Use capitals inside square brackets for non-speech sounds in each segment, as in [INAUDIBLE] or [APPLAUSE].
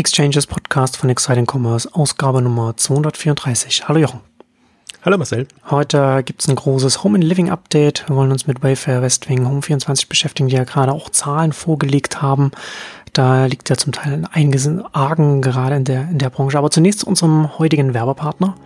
Exchanges Podcast von Exciting Commerce, Ausgabe Nummer 234. Hallo Jochen. Hallo Marcel. Heute gibt es ein großes Home and Living Update. Wir wollen uns mit Wayfair Westwing Home 24 beschäftigen, die ja gerade auch Zahlen vorgelegt haben. Da liegt ja zum Teil einiges Argen gerade in der, in der Branche. Aber zunächst zu unserem heutigen Werbepartner.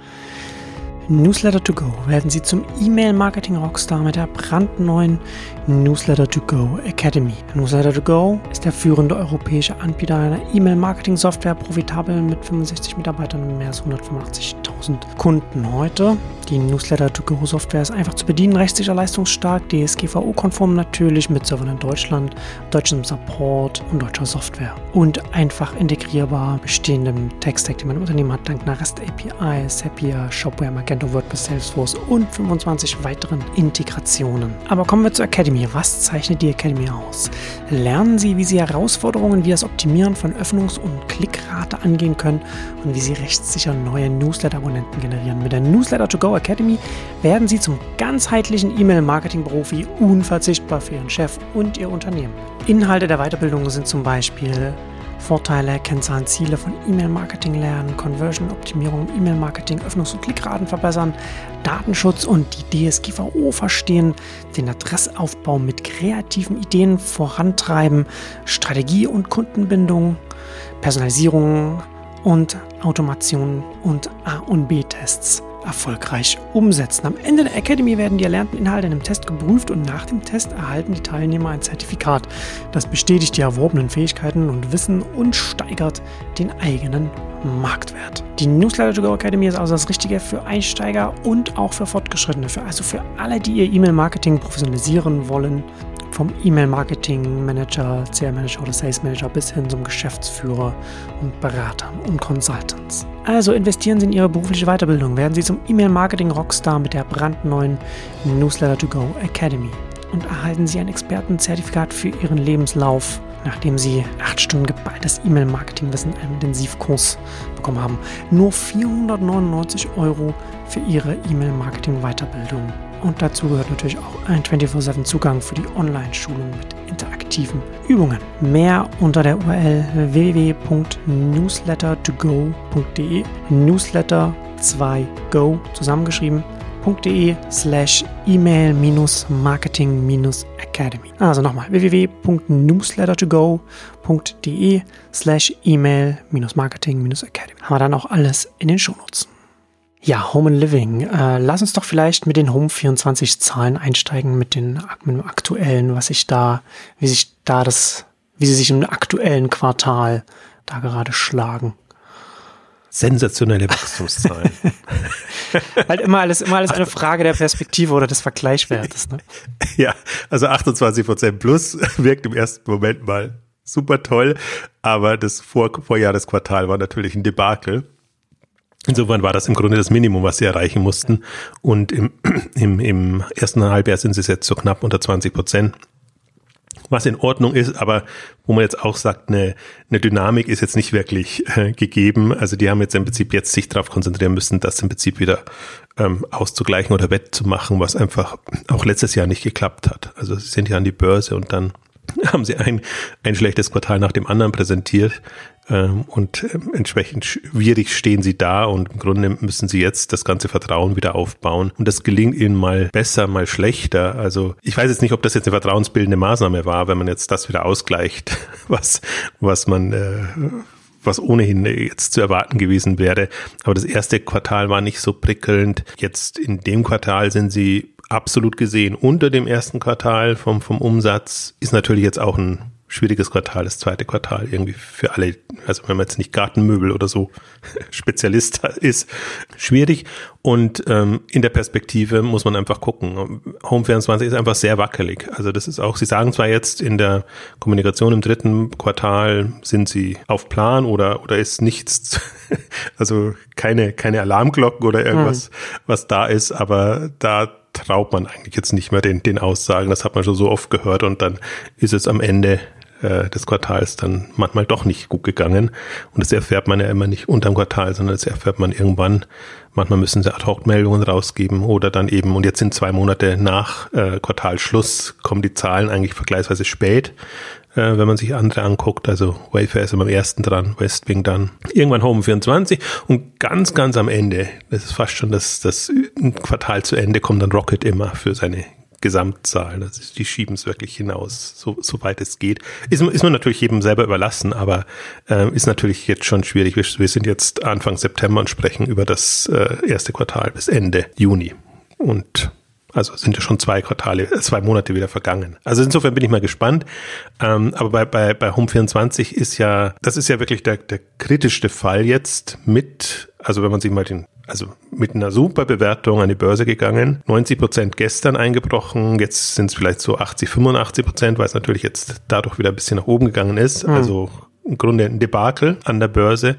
Newsletter to Go werden Sie zum E-Mail-Marketing-Rockstar mit der brandneuen Newsletter to Go Academy. Newsletter to Go ist der führende europäische Anbieter einer E-Mail-Marketing-Software, profitabel mit 65 Mitarbeitern und mehr als 185.000 Kunden heute. Die Newsletter to Go Software ist einfach zu bedienen, rechtssicher leistungsstark, DSGVO-konform natürlich mit Servern in Deutschland, deutschem Support und deutscher Software. Und einfach integrierbar bestehendem Tech-Stack, den mein Unternehmen hat, dank einer REST API, Zapier, Shopware, Magento Magento, WordPress, Salesforce und 25 weiteren Integrationen. Aber kommen wir zur Academy. Was zeichnet die Academy aus? Lernen Sie, wie Sie Herausforderungen wie das Optimieren von Öffnungs- und Klickrate angehen können und wie Sie rechtssicher neue Newsletter-Abonnenten generieren. Mit der Newsletter to Go Academy werden Sie zum ganzheitlichen E-Mail-Marketing-Profi unverzichtbar für Ihren Chef und Ihr Unternehmen. Inhalte der Weiterbildung sind zum Beispiel Vorteile, Kennzahlen, Ziele von E-Mail-Marketing lernen, Conversion-Optimierung, E-Mail-Marketing, Öffnungs- und Klickraten verbessern, Datenschutz und die DSGVO verstehen, den Adressaufbau mit kreativen Ideen vorantreiben, Strategie und Kundenbindung, Personalisierung und Automation und A- und B-Tests erfolgreich umsetzen. Am Ende der Academy werden die erlernten Inhalte in einem Test geprüft und nach dem Test erhalten die Teilnehmer ein Zertifikat. Das bestätigt die erworbenen Fähigkeiten und Wissen und steigert den eigenen Marktwert. Die Newsletter to Go Academy ist also das Richtige für Einsteiger und auch für Fortgeschrittene, für, also für alle, die ihr E-Mail-Marketing professionalisieren wollen vom E-Mail-Marketing-Manager, CR-Manager oder Sales-Manager bis hin zum Geschäftsführer und Beratern und Consultants. Also investieren Sie in Ihre berufliche Weiterbildung, werden Sie zum E-Mail-Marketing-Rockstar mit der brandneuen Newsletter to Go Academy und erhalten Sie ein Expertenzertifikat für Ihren Lebenslauf, nachdem Sie acht Stunden geballtes E-Mail-Marketing-Wissen in einem Intensivkurs bekommen haben. Nur 499 Euro für Ihre E-Mail-Marketing-Weiterbildung. Und dazu gehört natürlich auch ein 24-7 Zugang für die Online-Schulung mit interaktiven Übungen. Mehr unter der URL www.newslettertogo.de Newsletter 2go zusammengeschrieben.de slash email-marketing-academy. Also nochmal www.newslettertogo.de slash email-marketing-academy. Haben wir dann auch alles in den Shownotes. Ja, Home and Living. Äh, lass uns doch vielleicht mit den Home 24 Zahlen einsteigen, mit den mit dem aktuellen, was sich da, wie sich da das, wie sie sich im aktuellen Quartal da gerade schlagen. Sensationelle Wachstumszahlen. [LAUGHS] halt immer alles, immer alles eine Frage der Perspektive oder des Vergleichswertes. Ne? [LAUGHS] Ja, also 28 Prozent plus [LAUGHS] wirkt im ersten Moment mal super toll, aber das Vor Vorjahresquartal war natürlich ein Debakel. Insofern war das im Grunde das Minimum, was sie erreichen mussten. Und im, [CLEARS THROAT] im, im ersten Halbjahr sind sie jetzt so knapp unter 20 Prozent. Was in Ordnung ist, aber wo man jetzt auch sagt, eine, eine Dynamik ist jetzt nicht wirklich äh, gegeben. Also die haben jetzt im Prinzip jetzt sich darauf konzentrieren müssen, das im Prinzip wieder ähm, auszugleichen oder wettzumachen, was einfach auch letztes Jahr nicht geklappt hat. Also sie sind ja an die Börse und dann [LAUGHS] haben sie ein, ein schlechtes Quartal nach dem anderen präsentiert. Ähm, und ähm, entsprechend schwierig stehen sie da und im Grunde müssen sie jetzt das ganze Vertrauen wieder aufbauen. Und das gelingt ihnen mal besser, mal schlechter. Also ich weiß jetzt nicht, ob das jetzt eine vertrauensbildende Maßnahme war, wenn man jetzt das wieder ausgleicht, [LAUGHS] was, was man, äh, was ohnehin jetzt zu erwarten gewesen wäre. Aber das erste Quartal war nicht so prickelnd. Jetzt in dem Quartal sind sie absolut gesehen unter dem ersten Quartal vom, vom Umsatz. Ist natürlich jetzt auch ein schwieriges Quartal, das zweite Quartal irgendwie für alle, also wenn man jetzt nicht Gartenmöbel oder so [LAUGHS] Spezialist ist, schwierig. Und ähm, in der Perspektive muss man einfach gucken. Home 24 ist einfach sehr wackelig. Also das ist auch, Sie sagen zwar jetzt in der Kommunikation im dritten Quartal sind Sie auf Plan oder, oder ist nichts, [LAUGHS] also keine, keine Alarmglocken oder irgendwas, mhm. was da ist, aber da traut man eigentlich jetzt nicht mehr den, den Aussagen. Das hat man schon so oft gehört und dann ist es am Ende äh, des Quartals dann manchmal doch nicht gut gegangen. Und das erfährt man ja immer nicht unterm Quartal, sondern das erfährt man irgendwann. Manchmal müssen sie Ad-Hoc-Meldungen rausgeben oder dann eben, und jetzt sind zwei Monate nach äh, Quartalschluss, kommen die Zahlen eigentlich vergleichsweise spät äh, wenn man sich andere anguckt. Also Wayfair ist immer am ersten dran, Westwing dann. Irgendwann Home 24 und ganz, ganz am Ende, das ist fast schon das, das Quartal zu Ende, kommt dann Rocket immer für seine Gesamtzahl. Also die schieben es wirklich hinaus, so, so weit es geht. Ist, ist man natürlich jedem selber überlassen, aber äh, ist natürlich jetzt schon schwierig. Wir, wir, sind jetzt Anfang September und sprechen über das äh, erste Quartal bis Ende Juni. Und also sind ja schon zwei Quartale, äh, zwei Monate wieder vergangen. Also insofern bin ich mal gespannt. Ähm, aber bei, bei, bei Home24 ist ja, das ist ja wirklich der, der kritischste Fall jetzt mit, also wenn man sich mal den also mit einer super Bewertung an die Börse gegangen. 90 Prozent gestern eingebrochen, jetzt sind es vielleicht so 80, 85 Prozent, weil es natürlich jetzt dadurch wieder ein bisschen nach oben gegangen ist. Mhm. Also im Grunde ein Debakel an der Börse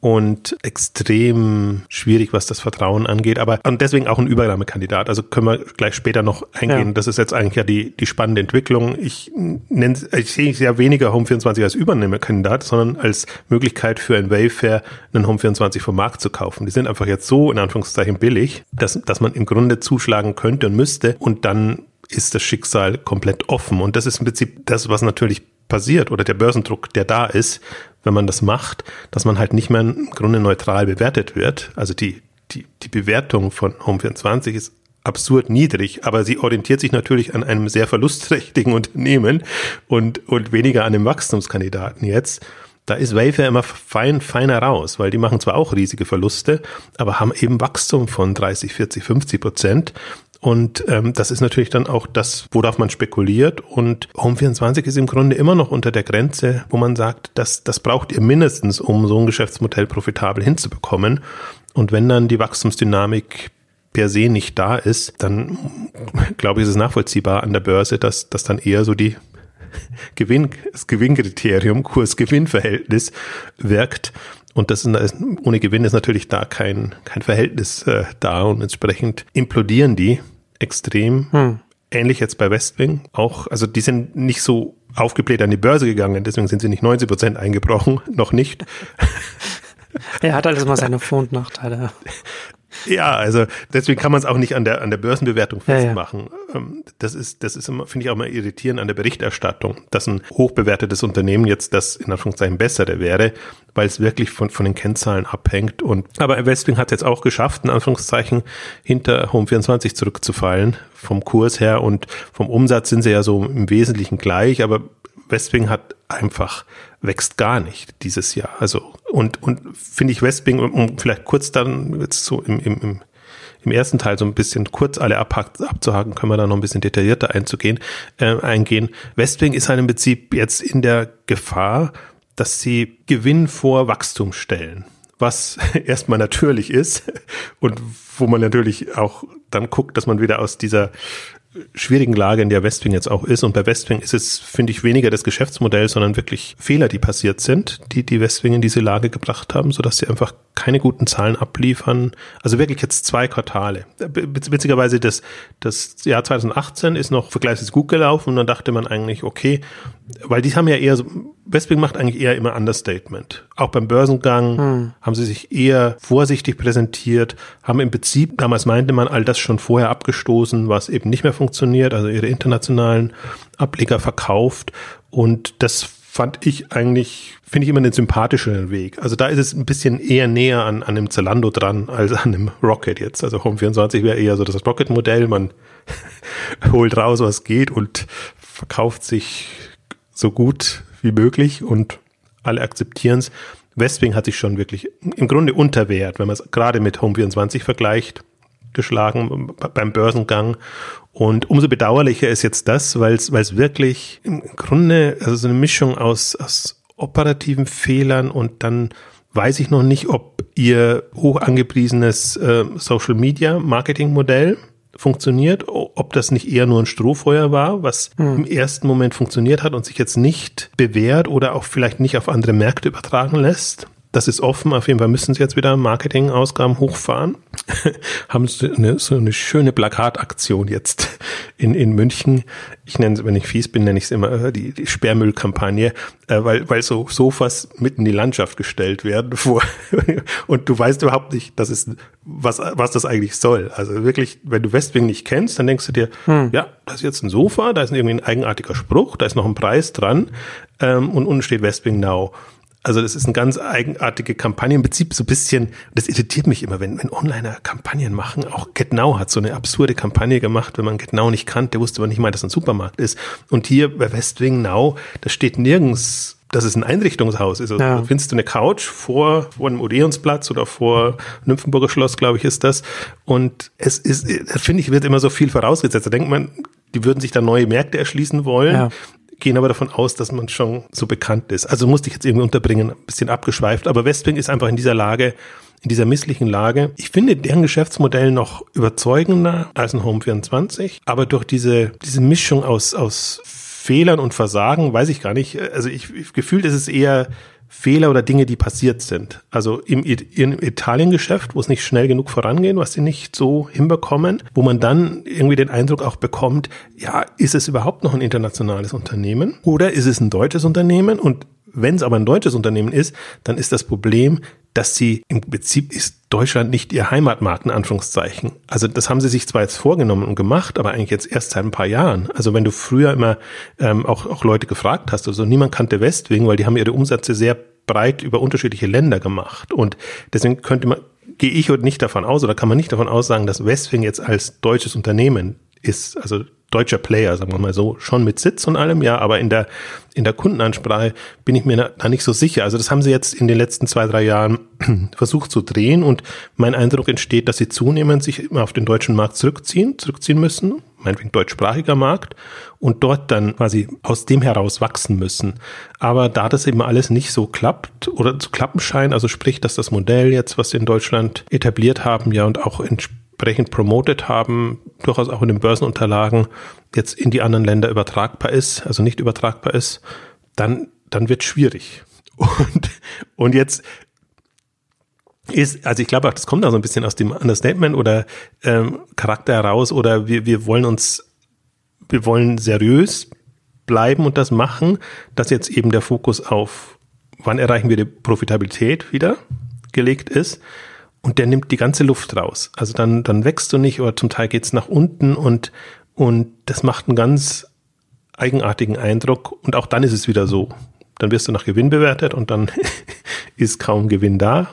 und extrem schwierig, was das Vertrauen angeht. Aber und deswegen auch ein Übernahmekandidat. Also können wir gleich später noch eingehen. Ja. Das ist jetzt eigentlich ja die, die spannende Entwicklung. Ich nenne, ich sehe ja weniger Home24 als Übernahmekandidat, sondern als Möglichkeit für ein Wayfair einen Home24 vom Markt zu kaufen. Die sind einfach jetzt so in Anführungszeichen billig, dass, dass man im Grunde zuschlagen könnte und müsste und dann ist das Schicksal komplett offen. Und das ist im Prinzip das, was natürlich passiert oder der Börsendruck, der da ist, wenn man das macht, dass man halt nicht mehr im Grunde neutral bewertet wird. Also die, die, die Bewertung von Home24 ist absurd niedrig, aber sie orientiert sich natürlich an einem sehr verlustträchtigen [LAUGHS] Unternehmen und, und weniger an dem Wachstumskandidaten jetzt. Da ist Wayfair immer fein, feiner raus, weil die machen zwar auch riesige Verluste, aber haben eben Wachstum von 30, 40, 50 Prozent und ähm, das ist natürlich dann auch das, worauf man spekuliert. Und Home24 ist im Grunde immer noch unter der Grenze, wo man sagt, das, das braucht ihr mindestens, um so ein Geschäftsmodell profitabel hinzubekommen. Und wenn dann die Wachstumsdynamik per se nicht da ist, dann [LAUGHS] glaube ich, ist es nachvollziehbar an der Börse, dass, dass dann eher so die [LAUGHS] Gewinn, das Gewinnkriterium, Kurs-Gewinn-Verhältnis wirkt. Und das ist, ohne Gewinn ist natürlich da kein, kein Verhältnis äh, da und entsprechend implodieren die extrem. Hm. Ähnlich jetzt bei Westwing auch. Also die sind nicht so aufgebläht an die Börse gegangen, deswegen sind sie nicht 90 Prozent eingebrochen, [LAUGHS] noch nicht. [LAUGHS] er hat alles mal seine Vor- und Nachteile. [LAUGHS] Ja, also deswegen kann man es auch nicht an der, an der Börsenbewertung festmachen. Ja, ja. Ähm, das ist, das ist immer, finde ich auch mal irritierend an der Berichterstattung, dass ein hochbewertetes Unternehmen jetzt das in Anführungszeichen bessere wäre, weil es wirklich von, von den Kennzahlen abhängt. Und, aber Westwing hat es jetzt auch geschafft, in Anführungszeichen hinter Home24 zurückzufallen vom Kurs her und vom Umsatz sind sie ja so im Wesentlichen gleich, aber Westwing hat einfach wächst gar nicht dieses Jahr. Also und und finde ich Westwing, um vielleicht kurz dann jetzt so im, im, im ersten Teil so ein bisschen kurz alle abzuhaken, können wir da noch ein bisschen detaillierter einzugehen, äh, eingehen. Westwing ist halt im Prinzip jetzt in der Gefahr, dass sie Gewinn vor Wachstum stellen was [LAUGHS] erstmal natürlich ist und wo man natürlich auch dann guckt, dass man wieder aus dieser schwierigen Lage, in der Westwing jetzt auch ist. Und bei Westwing ist es, finde ich, weniger das Geschäftsmodell, sondern wirklich Fehler, die passiert sind, die die Westwing in diese Lage gebracht haben, sodass sie einfach keine guten Zahlen abliefern. Also wirklich jetzt zwei Quartale. Witzigerweise, das, das Jahr 2018 ist noch vergleichsweise gut gelaufen und dann dachte man eigentlich, okay, weil die haben ja eher so, Westwing macht eigentlich eher immer Understatement. Auch beim Börsengang hm. haben sie sich eher vorsichtig präsentiert, haben im Prinzip, damals meinte man, all das schon vorher abgestoßen, was eben nicht mehr funktioniert, also ihre internationalen Ableger verkauft. Und das fand ich eigentlich, finde ich immer einen sympathischeren Weg. Also da ist es ein bisschen eher näher an, an einem Zalando dran als an einem Rocket jetzt. Also Home24 wäre eher so das Rocket-Modell. Man [LAUGHS] holt raus, was geht und verkauft sich so gut wie möglich und alle akzeptieren es. Westwing hat sich schon wirklich im Grunde unter Wert, wenn man es gerade mit Home24 vergleicht, geschlagen beim Börsengang. Und umso bedauerlicher ist jetzt das, weil es wirklich im Grunde also so eine Mischung aus, aus operativen Fehlern und dann weiß ich noch nicht, ob ihr hoch angepriesenes äh, Social Media Marketing Modell funktioniert, ob das nicht eher nur ein Strohfeuer war, was hm. im ersten Moment funktioniert hat und sich jetzt nicht bewährt oder auch vielleicht nicht auf andere Märkte übertragen lässt. Das ist offen. Auf jeden Fall müssen sie jetzt wieder Marketingausgaben hochfahren. [LAUGHS] Haben sie eine, so eine schöne Plakataktion jetzt in, in München. Ich nenne es, wenn ich fies bin, nenne ich es immer äh, die, die Sperrmüllkampagne, äh, weil, weil so Sofas mitten in die Landschaft gestellt werden [LAUGHS] vor. und du weißt überhaupt nicht, das ist, was, was das eigentlich soll. Also wirklich, wenn du Westwing nicht kennst, dann denkst du dir, hm. ja, das ist jetzt ein Sofa, da ist irgendwie ein eigenartiger Spruch, da ist noch ein Preis dran ähm, und unten steht Westwing Now. Also das ist eine ganz eigenartige Kampagne. Im Prinzip so ein bisschen, das irritiert mich immer, wenn, wenn Onliner Kampagnen machen. Auch GetNow hat so eine absurde Kampagne gemacht, wenn man GetNow nicht kannte, wusste man nicht mal, dass es ein Supermarkt ist. Und hier bei Westwing Now, da steht nirgends dass es ein Einrichtungshaus ist. Also ja. findest du eine Couch vor, vor einem Odeonsplatz oder vor Nymphenburger Schloss, glaube ich, ist das. Und es ist, finde ich, wird immer so viel vorausgesetzt. Da denkt man, die würden sich da neue Märkte erschließen wollen. Ja gehen aber davon aus, dass man schon so bekannt ist. Also musste ich jetzt irgendwie unterbringen, ein bisschen abgeschweift. Aber Westwing ist einfach in dieser Lage, in dieser misslichen Lage. Ich finde deren Geschäftsmodell noch überzeugender als ein Home 24, aber durch diese, diese Mischung aus, aus Fehlern und Versagen, weiß ich gar nicht. Also ich, ich gefühlt ist es eher Fehler oder Dinge, die passiert sind. Also im, im Italiengeschäft, wo es nicht schnell genug vorangehen, was sie nicht so hinbekommen, wo man dann irgendwie den Eindruck auch bekommt, ja, ist es überhaupt noch ein internationales Unternehmen oder ist es ein deutsches Unternehmen und wenn es aber ein deutsches Unternehmen ist, dann ist das Problem, dass sie im Prinzip ist Deutschland nicht ihr Heimatmarkt, in Anführungszeichen. Also das haben sie sich zwar jetzt vorgenommen und gemacht, aber eigentlich jetzt erst seit ein paar Jahren. Also wenn du früher immer ähm, auch, auch Leute gefragt hast, also niemand kannte Westwing, weil die haben ihre Umsätze sehr breit über unterschiedliche Länder gemacht. Und deswegen könnte man, gehe ich heute nicht davon aus oder kann man nicht davon aussagen, dass Westwing jetzt als deutsches Unternehmen ist. Also deutscher Player, sagen wir mal so, schon mit Sitz und allem, ja, aber in der, in der Kundenansprache bin ich mir da nicht so sicher. Also das haben sie jetzt in den letzten zwei, drei Jahren [CLEARS THROAT] versucht zu drehen und mein Eindruck entsteht, dass sie zunehmend sich immer auf den deutschen Markt zurückziehen, zurückziehen müssen, meinetwegen deutschsprachiger Markt und dort dann quasi aus dem heraus wachsen müssen. Aber da das eben alles nicht so klappt oder zu klappen scheint, also sprich, dass das Modell jetzt, was sie in Deutschland etabliert haben, ja und auch entspricht, entsprechend promoted haben, durchaus auch in den Börsenunterlagen jetzt in die anderen Länder übertragbar ist, also nicht übertragbar ist, dann, dann wird schwierig. [LAUGHS] Und, und jetzt ist, also ich glaube auch, das kommt da so ein bisschen aus dem Understatement oder ähm, Charakter heraus oder wir, wir wollen uns, wir wollen seriös bleiben und das machen, dass jetzt eben der Fokus auf, wann erreichen wir die Profitabilität wieder gelegt ist und der nimmt die ganze Luft raus. Also dann, dann wächst du nicht oder zum Teil geht's nach unten und, und das macht einen ganz eigenartigen Eindruck und auch dann ist es wieder so. Dann wirst du nach Gewinn bewertet und dann [LAUGHS] ist kaum Gewinn da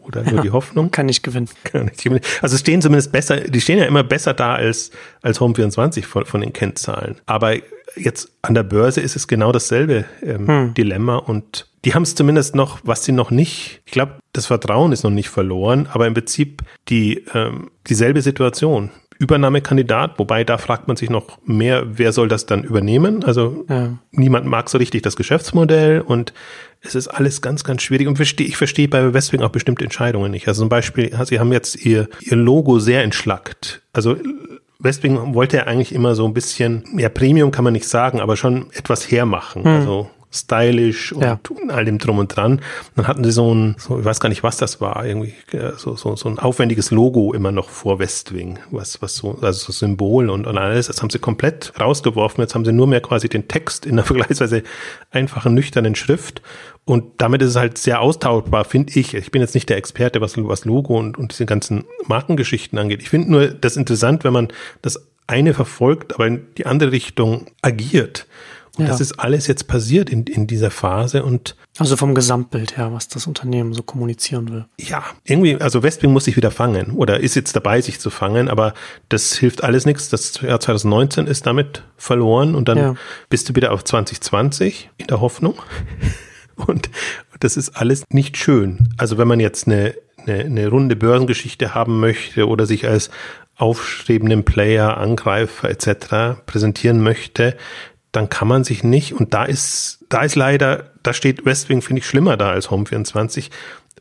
oder nur ja, die Hoffnung. Kann nicht gewinnen. Kann nicht gewinnen. Also stehen zumindest besser, die stehen ja immer besser da als, als Home 24 von, von den Kennzahlen. Aber jetzt an der Börse ist es genau dasselbe ähm, hm. Dilemma und die haben es zumindest noch, was sie noch nicht, ich glaube, das Vertrauen ist noch nicht verloren, aber im Prinzip die ähm, dieselbe Situation. Übernahmekandidat, wobei da fragt man sich noch mehr, wer soll das dann übernehmen? Also ja. niemand mag so richtig das Geschäftsmodell und es ist alles ganz, ganz schwierig und ich verstehe bei Westwing auch bestimmte Entscheidungen nicht. Also zum Beispiel, sie haben jetzt ihr, ihr Logo sehr entschlackt. Also Westwing wollte ja eigentlich immer so ein bisschen, ja, Premium kann man nicht sagen, aber schon etwas hermachen. Hm. Also stylisch und ja. all dem drum und dran. Dann hatten sie so ein, so, ich weiß gar nicht, was das war, irgendwie äh, so, so, so ein aufwendiges Logo immer noch vor Westwing, was, was so, also so Symbol und, und alles. Das haben sie komplett rausgeworfen. Jetzt haben sie nur mehr quasi den Text in einer [LAUGHS] vergleichsweise einfachen, nüchternen Schrift. Und damit ist es halt sehr austauschbar, finde ich. Ich bin jetzt nicht der Experte, was, was Logo und, und diese ganzen Markengeschichten angeht. Ich finde nur das interessant, wenn man das eine verfolgt, aber in die andere Richtung agiert. Und ja. das ist alles jetzt passiert in, in dieser Phase und also vom Gesamtbild her, was das Unternehmen so kommunizieren will. Ja, irgendwie, also Westwing muss sich wieder fangen oder ist jetzt dabei, sich zu fangen, aber das hilft alles nichts. Das Jahr 2019 ist damit verloren und dann ja. bist du wieder auf 2020 in der Hoffnung. [LAUGHS] Und das ist alles nicht schön. Also wenn man jetzt eine, eine, eine runde Börsengeschichte haben möchte oder sich als aufstrebenden Player, Angreifer etc. präsentieren möchte, dann kann man sich nicht, und da ist, da ist leider, da steht Westwing, finde ich, schlimmer da als Home24,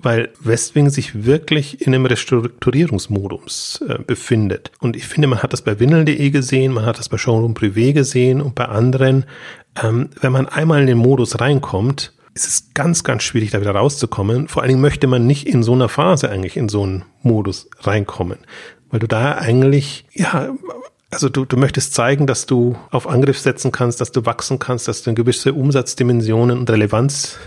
weil Westwing sich wirklich in einem Restrukturierungsmodus äh, befindet. Und ich finde, man hat das bei Windel.de gesehen, man hat das bei Showroom Privé gesehen und bei anderen. Ähm, wenn man einmal in den Modus reinkommt, ist es ganz, ganz schwierig, da wieder rauszukommen. Vor allen Dingen möchte man nicht in so einer Phase eigentlich in so einen Modus reinkommen, weil du da eigentlich, ja, also du, du möchtest zeigen, dass du auf Angriff setzen kannst, dass du wachsen kannst, dass du in gewisse Umsatzdimensionen und Relevanz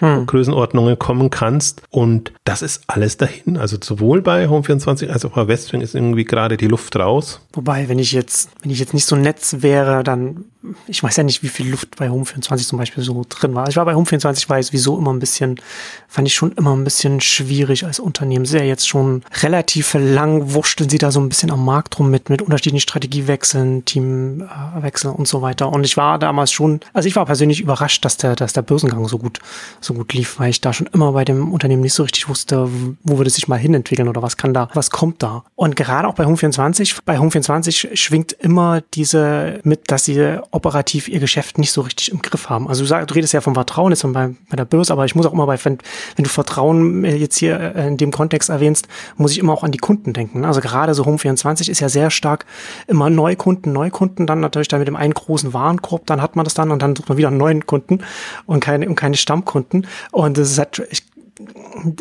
hm. Größenordnungen kommen kannst. Und das ist alles dahin. Also sowohl bei Home24 als auch bei Westwing ist irgendwie gerade die Luft raus. Wobei, wenn ich jetzt, wenn ich jetzt nicht so netz wäre, dann, ich weiß ja nicht, wie viel Luft bei Home24 zum Beispiel so drin war. Ich war bei Home24, war es wieso immer ein bisschen, fand ich schon immer ein bisschen schwierig als Unternehmen. Sehr jetzt schon relativ lang wurschteln sie da so ein bisschen am Markt rum mit, mit unterschiedlichen Strategiewechseln, Teamwechseln und so weiter. Und ich war damals schon, also ich war persönlich überrascht, dass der, dass der Börsengang so gut so gut lief, weil ich da schon immer bei dem Unternehmen nicht so richtig wusste, wo würde es sich mal hinentwickeln oder was kann da, was kommt da. Und gerade auch bei Home24, bei Home24 schwingt immer diese mit, dass sie operativ ihr Geschäft nicht so richtig im Griff haben. Also du, sag, du redest ja vom Vertrauen jetzt bei, bei der Börse, aber ich muss auch immer bei, wenn, wenn du Vertrauen jetzt hier äh, in dem Kontext erwähnst, muss ich immer auch an die Kunden denken. Also gerade so Home24 ist ja sehr stark immer Neukunden, Neukunden, dann natürlich dann mit dem einen großen Warenkorb, dann hat man das dann und dann sucht man wieder einen neuen Kunden und keine, und keine Stammkunden Kunden. Und ist halt, ich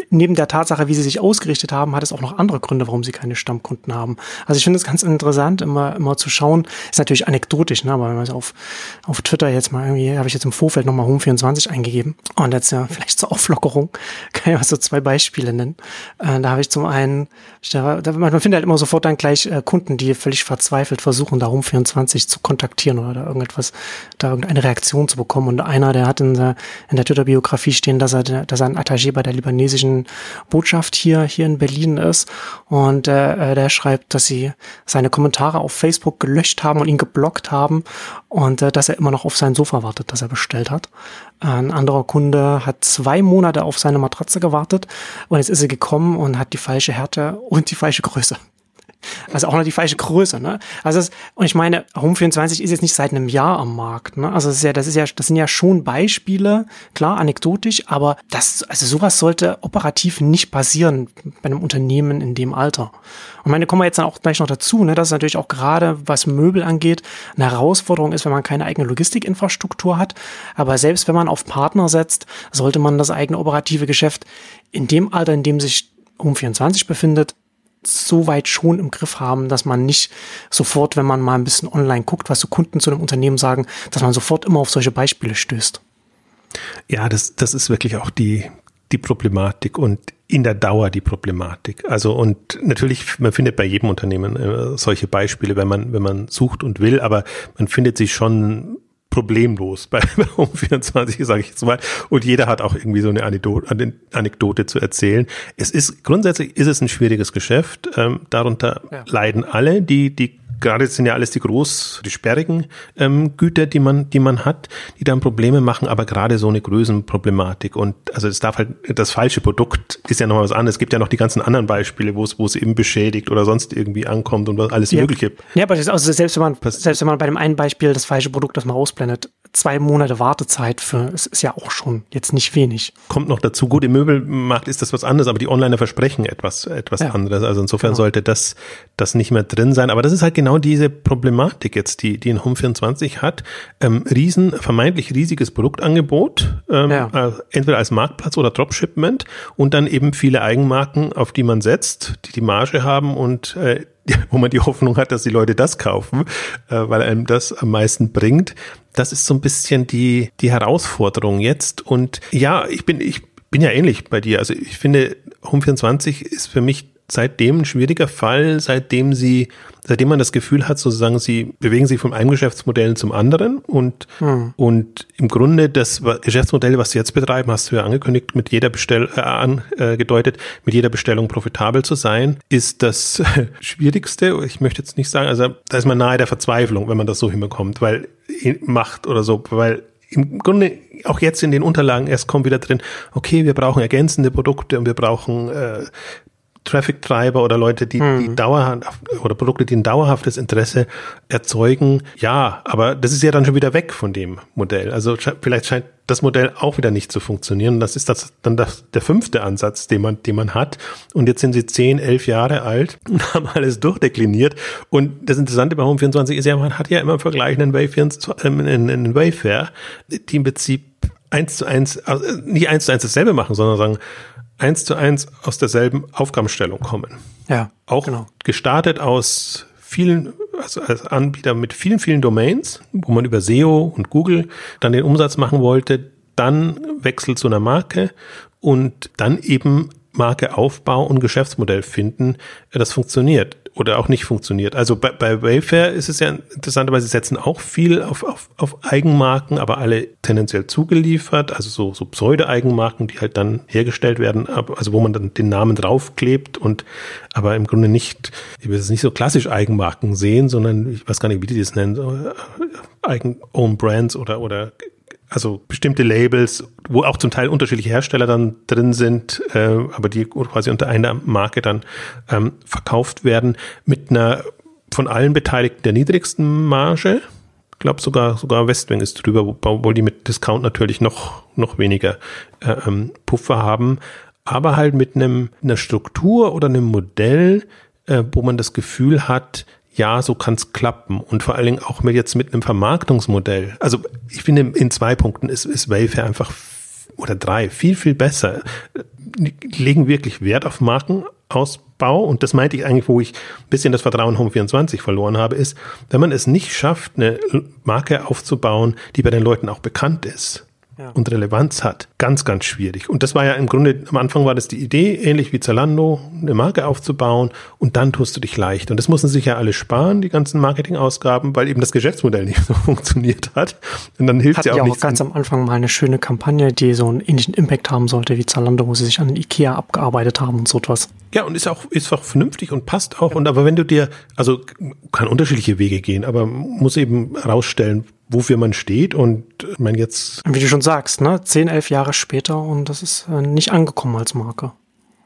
neben der Tatsache, wie sie sich ausgerichtet haben, hat es auch noch andere Gründe, warum sie keine Stammkunden haben. Also ich finde es ganz interessant, immer, immer zu schauen. Ist natürlich anekdotisch, ne? aber wenn man auf, auf Twitter jetzt mal irgendwie, habe ich jetzt im Vorfeld nochmal Home24 eingegeben. Und jetzt ja, vielleicht zur Auflockerung, [LAUGHS] kann ich mal so zwei Beispiele nennen. Äh, da habe ich zum einen, da, man findet halt immer sofort dann gleich äh, Kunden, die völlig verzweifelt versuchen, da Home24 zu kontaktieren oder da irgendetwas, da irgendeine Reaktion zu bekommen. Und einer, der hat in der, in der Twitter-Biografie stehen, dass er, dass er ein Attaché bei der libanesischen Botschaft hier, hier in Berlin ist. Und äh, der schreibt, dass sie seine Kommentare auf Facebook gelöscht haben und ihn geblockt haben und äh, dass er immer noch auf sein Sofa wartet, das er bestellt hat. Ein anderer Kunde hat zwei Monate auf seine Matratze gewartet und jetzt ist sie gekommen und hat die falsche Härte und die falsche Größe. Also auch noch die falsche Größe, ne? Also es, und ich meine, Home24 ist jetzt nicht seit einem Jahr am Markt, ne? Also das ist ja, das ist ja, das sind ja schon Beispiele, klar, anekdotisch, aber das, also sowas sollte operativ nicht passieren bei einem Unternehmen in dem Alter. Und meine, kommen wir jetzt dann auch gleich noch dazu, ne, dass es natürlich auch gerade, was Möbel angeht, eine Herausforderung ist, wenn man keine eigene Logistikinfrastruktur hat. Aber selbst wenn man auf Partner setzt, sollte man das eigene operative Geschäft in dem Alter, in dem sich Home24 befindet, so weit schon im Griff haben, dass man nicht sofort, wenn man mal ein bisschen online guckt, was so Kunden zu einem Unternehmen sagen, dass man sofort immer auf solche Beispiele stößt. Ja, das, das ist wirklich auch die, die Problematik und in der Dauer die Problematik. Also und natürlich, man findet bei jedem Unternehmen äh, solche Beispiele, wenn man, wenn man sucht und will, aber man findet sich schon problemlos bei [LAUGHS] Home24, sage ich jetzt mal. Und jeder hat auch irgendwie so eine Anekdote, Anekdote zu erzählen. Es ist grundsätzlich ist es ein schwieriges Geschäft. Ähm, darunter ja. leiden alle, die die gerade sind ja alles die groß, die sperrigen ähm, Güter, die man, die man hat, die dann Probleme machen, aber gerade so eine Größenproblematik. Und also es darf halt, das falsche Produkt ist ja noch was anderes. Es gibt ja noch die ganzen anderen Beispiele, wo es, wo es eben beschädigt oder sonst irgendwie ankommt und was alles ja. Mögliche. Ja, aber also selbst wenn man, selbst wenn man bei dem einen Beispiel das falsche Produkt, das man ausblendet, zwei Monate Wartezeit für, es ist ja auch schon jetzt nicht wenig. Kommt noch dazu. Gut, im Möbelmarkt ist das was anderes, aber die Onliner versprechen etwas, etwas ja. anderes. Also insofern genau. sollte das, das nicht mehr drin sein. Aber das ist halt genau diese Problematik jetzt, die, die in Home24 hat. Ähm, riesen, vermeintlich riesiges Produktangebot, ähm, ja. äh, entweder als Marktplatz oder Dropshipment und dann eben viele Eigenmarken, auf die man setzt, die die Marge haben und äh, [LAUGHS] wo man die Hoffnung hat, dass die Leute das kaufen, äh, weil einem das am meisten bringt. Das ist so ein bisschen die, die Herausforderung jetzt. Und ja, ich bin, ich bin ja ähnlich bei dir. Also ich finde, Home24 ist für mich seitdem ein schwieriger Fall, seitdem sie, seitdem man das Gefühl hat, sozusagen, sie bewegen sich von einem Geschäftsmodell zum anderen und, hm. und im Grunde das Geschäftsmodell, was sie jetzt betreiben, hast du ja angekündigt, mit jeder Bestellung, äh, angedeutet, mit jeder Bestellung profitabel zu sein, ist das [LAUGHS] Schwierigste. Ich möchte jetzt nicht sagen, also da ist man nahe der Verzweiflung, wenn man das so hinbekommt, weil Macht oder so, weil im Grunde auch jetzt in den Unterlagen erst kommt wieder drin, okay, wir brauchen ergänzende Produkte und wir brauchen äh, Traffic-Treiber oder Leute, die, hm. die dauerhaft oder Produkte, die ein dauerhaftes Interesse erzeugen. Ja, aber das ist ja dann schon wieder weg von dem Modell. Also vielleicht scheint das Modell auch wieder nicht zu funktionieren. Das ist das, dann das, der fünfte Ansatz, den man, den man hat. Und jetzt sind sie zehn, elf Jahre alt [LAUGHS] und haben alles durchdekliniert. Und das Interessante bei Home24 ist ja, man hat ja immer im Vergleich einen, Wayfair, einen Wayfair, die im Prinzip eins zu eins, äh, nicht eins zu eins dasselbe machen, sondern sagen, eins zu eins aus derselben Aufgabenstellung kommen. Ja. Auch genau. gestartet aus vielen, also als Anbieter mit vielen, vielen Domains, wo man über SEO und Google dann den Umsatz machen wollte, dann Wechsel zu einer Marke und dann eben Marke Aufbau und Geschäftsmodell finden, das funktioniert oder auch nicht funktioniert. Also bei, bei Wayfair ist es ja interessanterweise, sie setzen auch viel auf, auf, auf Eigenmarken, aber alle tendenziell zugeliefert, also so, so Pseudo-Eigenmarken, die halt dann hergestellt werden, also wo man dann den Namen draufklebt und aber im Grunde nicht, ich will es nicht so klassisch Eigenmarken sehen, sondern ich weiß gar nicht, wie die das nennen, so, äh, Eigen Own Brands oder, oder also bestimmte Labels, wo auch zum Teil unterschiedliche Hersteller dann drin sind, äh, aber die quasi unter einer Marke dann ähm, verkauft werden, mit einer von allen Beteiligten der niedrigsten Marge. Ich glaube sogar sogar Westwing ist drüber, obwohl die mit Discount natürlich noch noch weniger äh, ähm, Puffer haben, aber halt mit einem einer Struktur oder einem Modell, äh, wo man das Gefühl hat, ja, so kann es klappen. Und vor allen Dingen auch mit jetzt mit einem Vermarktungsmodell. Also ich finde, in zwei Punkten ist, ist Wayfair einfach oder drei viel, viel besser. Die legen wirklich Wert auf Markenausbau. Und das meinte ich eigentlich, wo ich ein bisschen das Vertrauen Home24 verloren habe, ist, wenn man es nicht schafft, eine Marke aufzubauen, die bei den Leuten auch bekannt ist, ja. und Relevanz hat. Ganz, ganz schwierig. Und das war ja im Grunde, am Anfang war das die Idee, ähnlich wie Zalando, eine Marke aufzubauen und dann tust du dich leicht. Und das mussten sich ja alle sparen, die ganzen Marketingausgaben, weil eben das Geschäftsmodell [LAUGHS] nicht so funktioniert hat. Und dann hilft ja auch, ja auch ganz am Anfang mal eine schöne Kampagne, die so einen ähnlichen Impact haben sollte wie Zalando, wo sie sich an Ikea abgearbeitet haben und so etwas. Ja, und ist auch, ist auch vernünftig und passt auch. Ja. Und aber wenn du dir, also kann unterschiedliche Wege gehen, aber muss eben rausstellen, wofür man steht und man jetzt. Wie du schon sagst, ne? Zehn, elf Jahre später und das ist äh, nicht angekommen als Marke.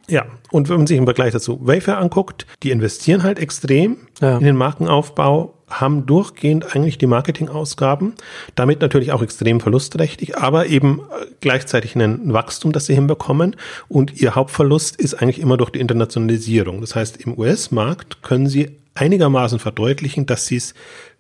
Ja, und wenn man sich im Vergleich dazu Wayfair anguckt, die investieren halt extrem ja. in den Markenaufbau, haben durchgehend eigentlich die Marketingausgaben, damit natürlich auch extrem verlustträchtig, aber eben äh, gleichzeitig ein Wachstum, das sie hinbekommen. Und ihr Hauptverlust ist eigentlich immer durch die Internationalisierung. Das heißt, im US-Markt können sie einigermaßen verdeutlichen, dass sie es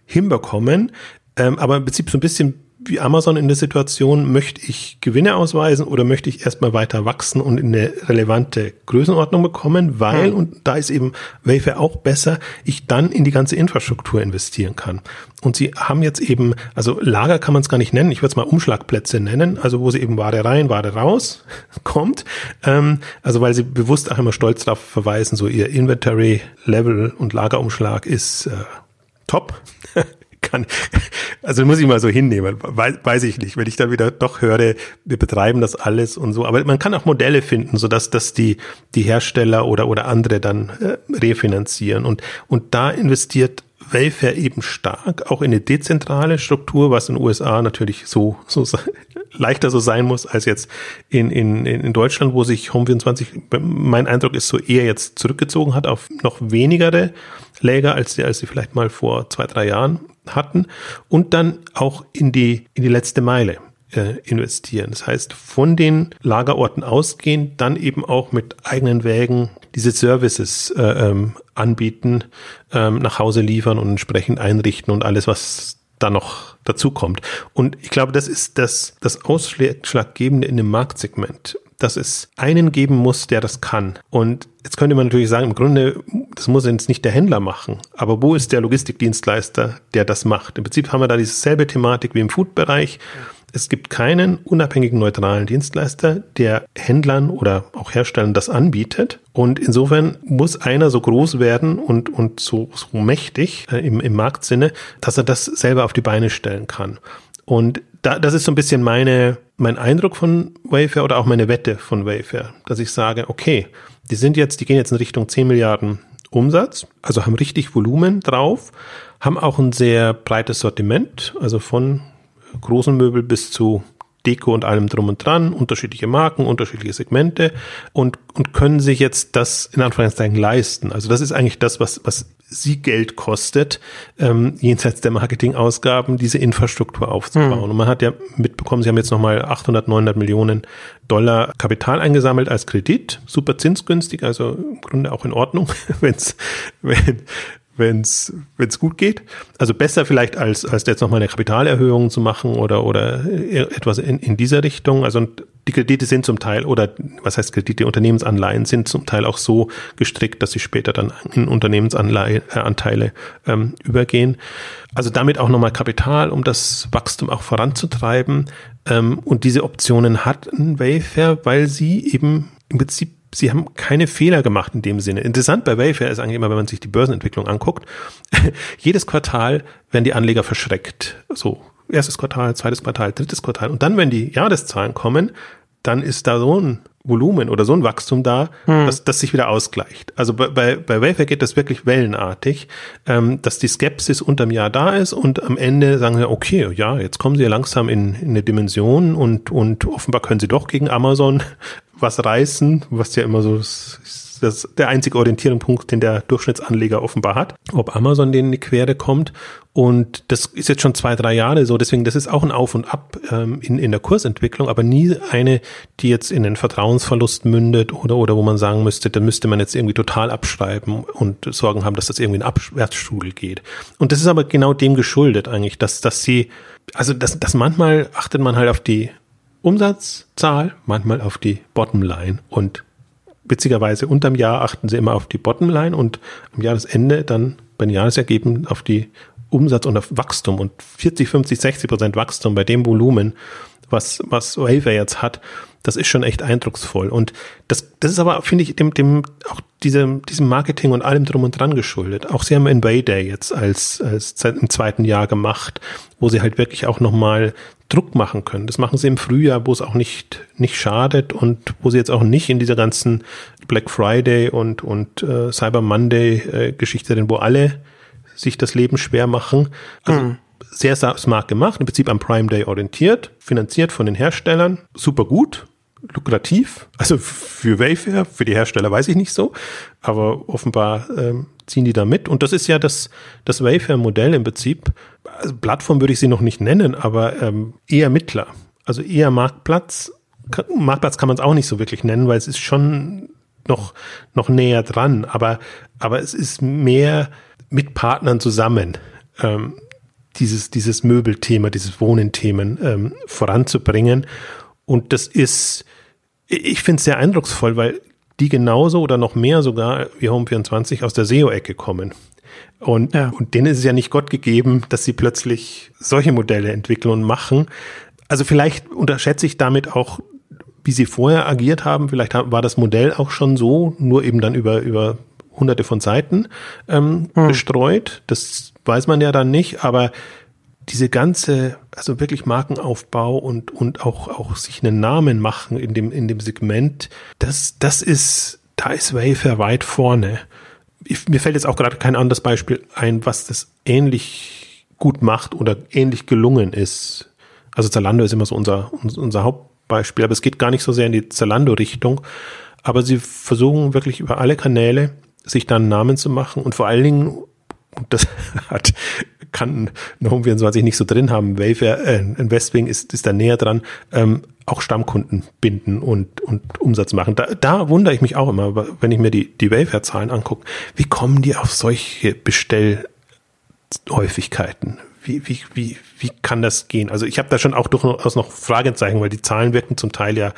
hinbekommen, ähm, aber im Prinzip so ein bisschen wie Amazon in der Situation, möchte ich Gewinne ausweisen oder möchte ich erstmal weiter wachsen und in eine relevante Größenordnung bekommen, weil, mhm. und da ist eben Wayfair auch besser, ich dann in die ganze Infrastruktur investieren kann. Und sie haben jetzt eben, also Lager kann man es gar nicht nennen, ich würde es mal Umschlagplätze nennen, also wo sie eben Ware rein, Ware raus [LAUGHS] kommt. Ähm, also weil sie bewusst auch immer stolz darauf verweisen, so ihr Inventory Level und Lagerumschlag ist äh, top [LAUGHS] kann, also muss ich mal so hinnehmen, weiß, weiß ich nicht, wenn ich dann wieder doch höre, wir betreiben das alles und so, aber man kann auch Modelle finden, so dass das die, die Hersteller oder, oder andere dann äh, refinanzieren. Und, und da investiert Wayfair eben stark, auch in eine dezentrale Struktur, was in den USA natürlich so, so leichter so sein muss als jetzt in, in, in Deutschland, wo sich Home24, mein Eindruck ist, so eher jetzt zurückgezogen hat auf noch wenigere Läger, als sie, als sie vielleicht mal vor zwei, drei Jahren hatten und dann auch in die, in die letzte Meile äh, investieren. Das heißt, von den Lagerorten ausgehend dann eben auch mit eigenen Wägen diese Services äh, ähm, anbieten, ähm, nach Hause liefern und entsprechend einrichten und alles, was da noch dazu kommt. Und ich glaube, das ist das, das Ausschlaggebende in dem Marktsegment dass es einen geben muss, der das kann. Und jetzt könnte man natürlich sagen, im Grunde, das muss jetzt nicht der Händler machen. Aber wo ist der Logistikdienstleister, der das macht? Im Prinzip haben wir da dieselbe Thematik wie im Food-Bereich. Es gibt keinen unabhängigen neutralen Dienstleister, der Händlern oder auch Herstellern das anbietet. Und insofern muss einer so groß werden und, und so, so mächtig äh, im, im Marktsinne, dass er das selber auf die Beine stellen kann. Und da, das ist so ein bisschen meine, mein Eindruck von Wayfair oder auch meine Wette von Wayfair, dass ich sage, okay, die sind jetzt, die gehen jetzt in Richtung 10 Milliarden Umsatz, also haben richtig Volumen drauf, haben auch ein sehr breites Sortiment, also von großen Möbel bis zu Deko und allem drum und dran, unterschiedliche Marken, unterschiedliche Segmente und, und können sich jetzt das in Anführungszeichen leisten. Also das ist eigentlich das, was, was sie Geld kostet, ähm, jenseits der Marketingausgaben, diese Infrastruktur aufzubauen. Mhm. Und man hat ja mitbekommen, sie haben jetzt nochmal 800, 900 Millionen Dollar Kapital eingesammelt als Kredit, super zinsgünstig, also im Grunde auch in Ordnung, [LAUGHS] wenn's, wenn wenn es gut geht. Also besser vielleicht als, als jetzt nochmal eine Kapitalerhöhung zu machen oder, oder etwas in, in dieser Richtung. Also die Kredite sind zum Teil, oder was heißt Kredite, Unternehmensanleihen sind zum Teil auch so gestrickt, dass sie später dann in Unternehmensanteile äh, ähm, übergehen. Also damit auch nochmal Kapital, um das Wachstum auch voranzutreiben. Ähm, und diese Optionen hat ein Wayfair, weil sie eben im Prinzip sie haben keine Fehler gemacht in dem Sinne. Interessant bei Wayfair ist eigentlich immer, wenn man sich die Börsenentwicklung anguckt, [LAUGHS] jedes Quartal werden die Anleger verschreckt. So, erstes Quartal, zweites Quartal, drittes Quartal. Und dann, wenn die Jahreszahlen kommen, dann ist da so ein Volumen oder so ein Wachstum da, hm. dass das sich wieder ausgleicht. Also bei, bei, bei Wayfair geht das wirklich wellenartig, ähm, dass die Skepsis unterm Jahr da ist und am Ende sagen sie, okay, ja, jetzt kommen sie langsam in, in eine Dimension und, und offenbar können sie doch gegen Amazon was reißen, was ja immer so das, das der einzige Orientierungspunkt, den der Durchschnittsanleger offenbar hat, ob Amazon denen in die Quere kommt. Und das ist jetzt schon zwei, drei Jahre so. Deswegen, das ist auch ein Auf und Ab ähm, in, in der Kursentwicklung, aber nie eine, die jetzt in den Vertrauensverlust mündet oder, oder wo man sagen müsste, da müsste man jetzt irgendwie total abschreiben und Sorgen haben, dass das irgendwie in Abwärtsstrudel geht. Und das ist aber genau dem geschuldet eigentlich, dass, dass sie, also dass, dass manchmal achtet man halt auf die Umsatzzahl, manchmal auf die Bottomline und witzigerweise unterm Jahr achten sie immer auf die Bottomline und am Jahresende dann bei den Jahresergebnissen auf die Umsatz und auf Wachstum und 40, 50, 60 Prozent Wachstum bei dem Volumen, was, was Wayfair jetzt hat, das ist schon echt eindrucksvoll. Und das, das ist aber, finde ich, dem, dem, auch diesem, diesem Marketing und allem drum und dran geschuldet. Auch sie haben in Day jetzt als, als im zweiten Jahr gemacht, wo sie halt wirklich auch nochmal Druck machen können. Das machen sie im Frühjahr, wo es auch nicht, nicht schadet und wo sie jetzt auch nicht in dieser ganzen Black Friday und, und äh, Cyber Monday äh, Geschichte sind, wo alle sich das Leben schwer machen. Also mhm. sehr smart gemacht, im Prinzip am Prime Day orientiert, finanziert von den Herstellern, super gut lukrativ. Also für Wayfair, für die Hersteller weiß ich nicht so, aber offenbar ähm, ziehen die da mit. Und das ist ja das, das Wayfair-Modell im Prinzip. Also Plattform würde ich sie noch nicht nennen, aber ähm, eher Mittler. Also eher Marktplatz. Marktplatz kann man es auch nicht so wirklich nennen, weil es ist schon noch, noch näher dran. Aber, aber es ist mehr mit Partnern zusammen. Ähm, dieses, dieses Möbelthema, dieses Wohnenthemen ähm, voranzubringen. Und das ist, ich finde es sehr eindrucksvoll, weil die genauso oder noch mehr sogar wie Home24 aus der SEO-Ecke kommen. Und, ja. und denen ist es ja nicht Gott gegeben, dass sie plötzlich solche Modelle entwickeln und machen. Also vielleicht unterschätze ich damit auch, wie sie vorher agiert haben. Vielleicht war das Modell auch schon so, nur eben dann über, über hunderte von Seiten ähm, hm. bestreut. Das weiß man ja dann nicht, aber diese ganze, also wirklich Markenaufbau und, und auch, auch sich einen Namen machen in dem, in dem Segment, das, das ist, da ist Wayfair weit vorne. Ich, mir fällt jetzt auch gerade kein anderes Beispiel ein, was das ähnlich gut macht oder ähnlich gelungen ist. Also Zalando ist immer so unser, unser Hauptbeispiel, aber es geht gar nicht so sehr in die Zalando-Richtung. Aber sie versuchen wirklich über alle Kanäle sich dann Namen zu machen und vor allen Dingen das [LAUGHS] hat, kann eine Home24 nicht so drin haben. Wayfair, äh, in Westwing ist, ist da näher dran, ähm, auch Stammkunden binden und, und Umsatz machen. Da, da wundere ich mich auch immer, wenn ich mir die, die Wayfair-Zahlen angucke. Wie kommen die auf solche Bestellhäufigkeiten? Wie, wie, wie, wie kann das gehen? Also ich habe da schon auch durchaus noch Fragezeichen, weil die Zahlen wirken zum Teil ja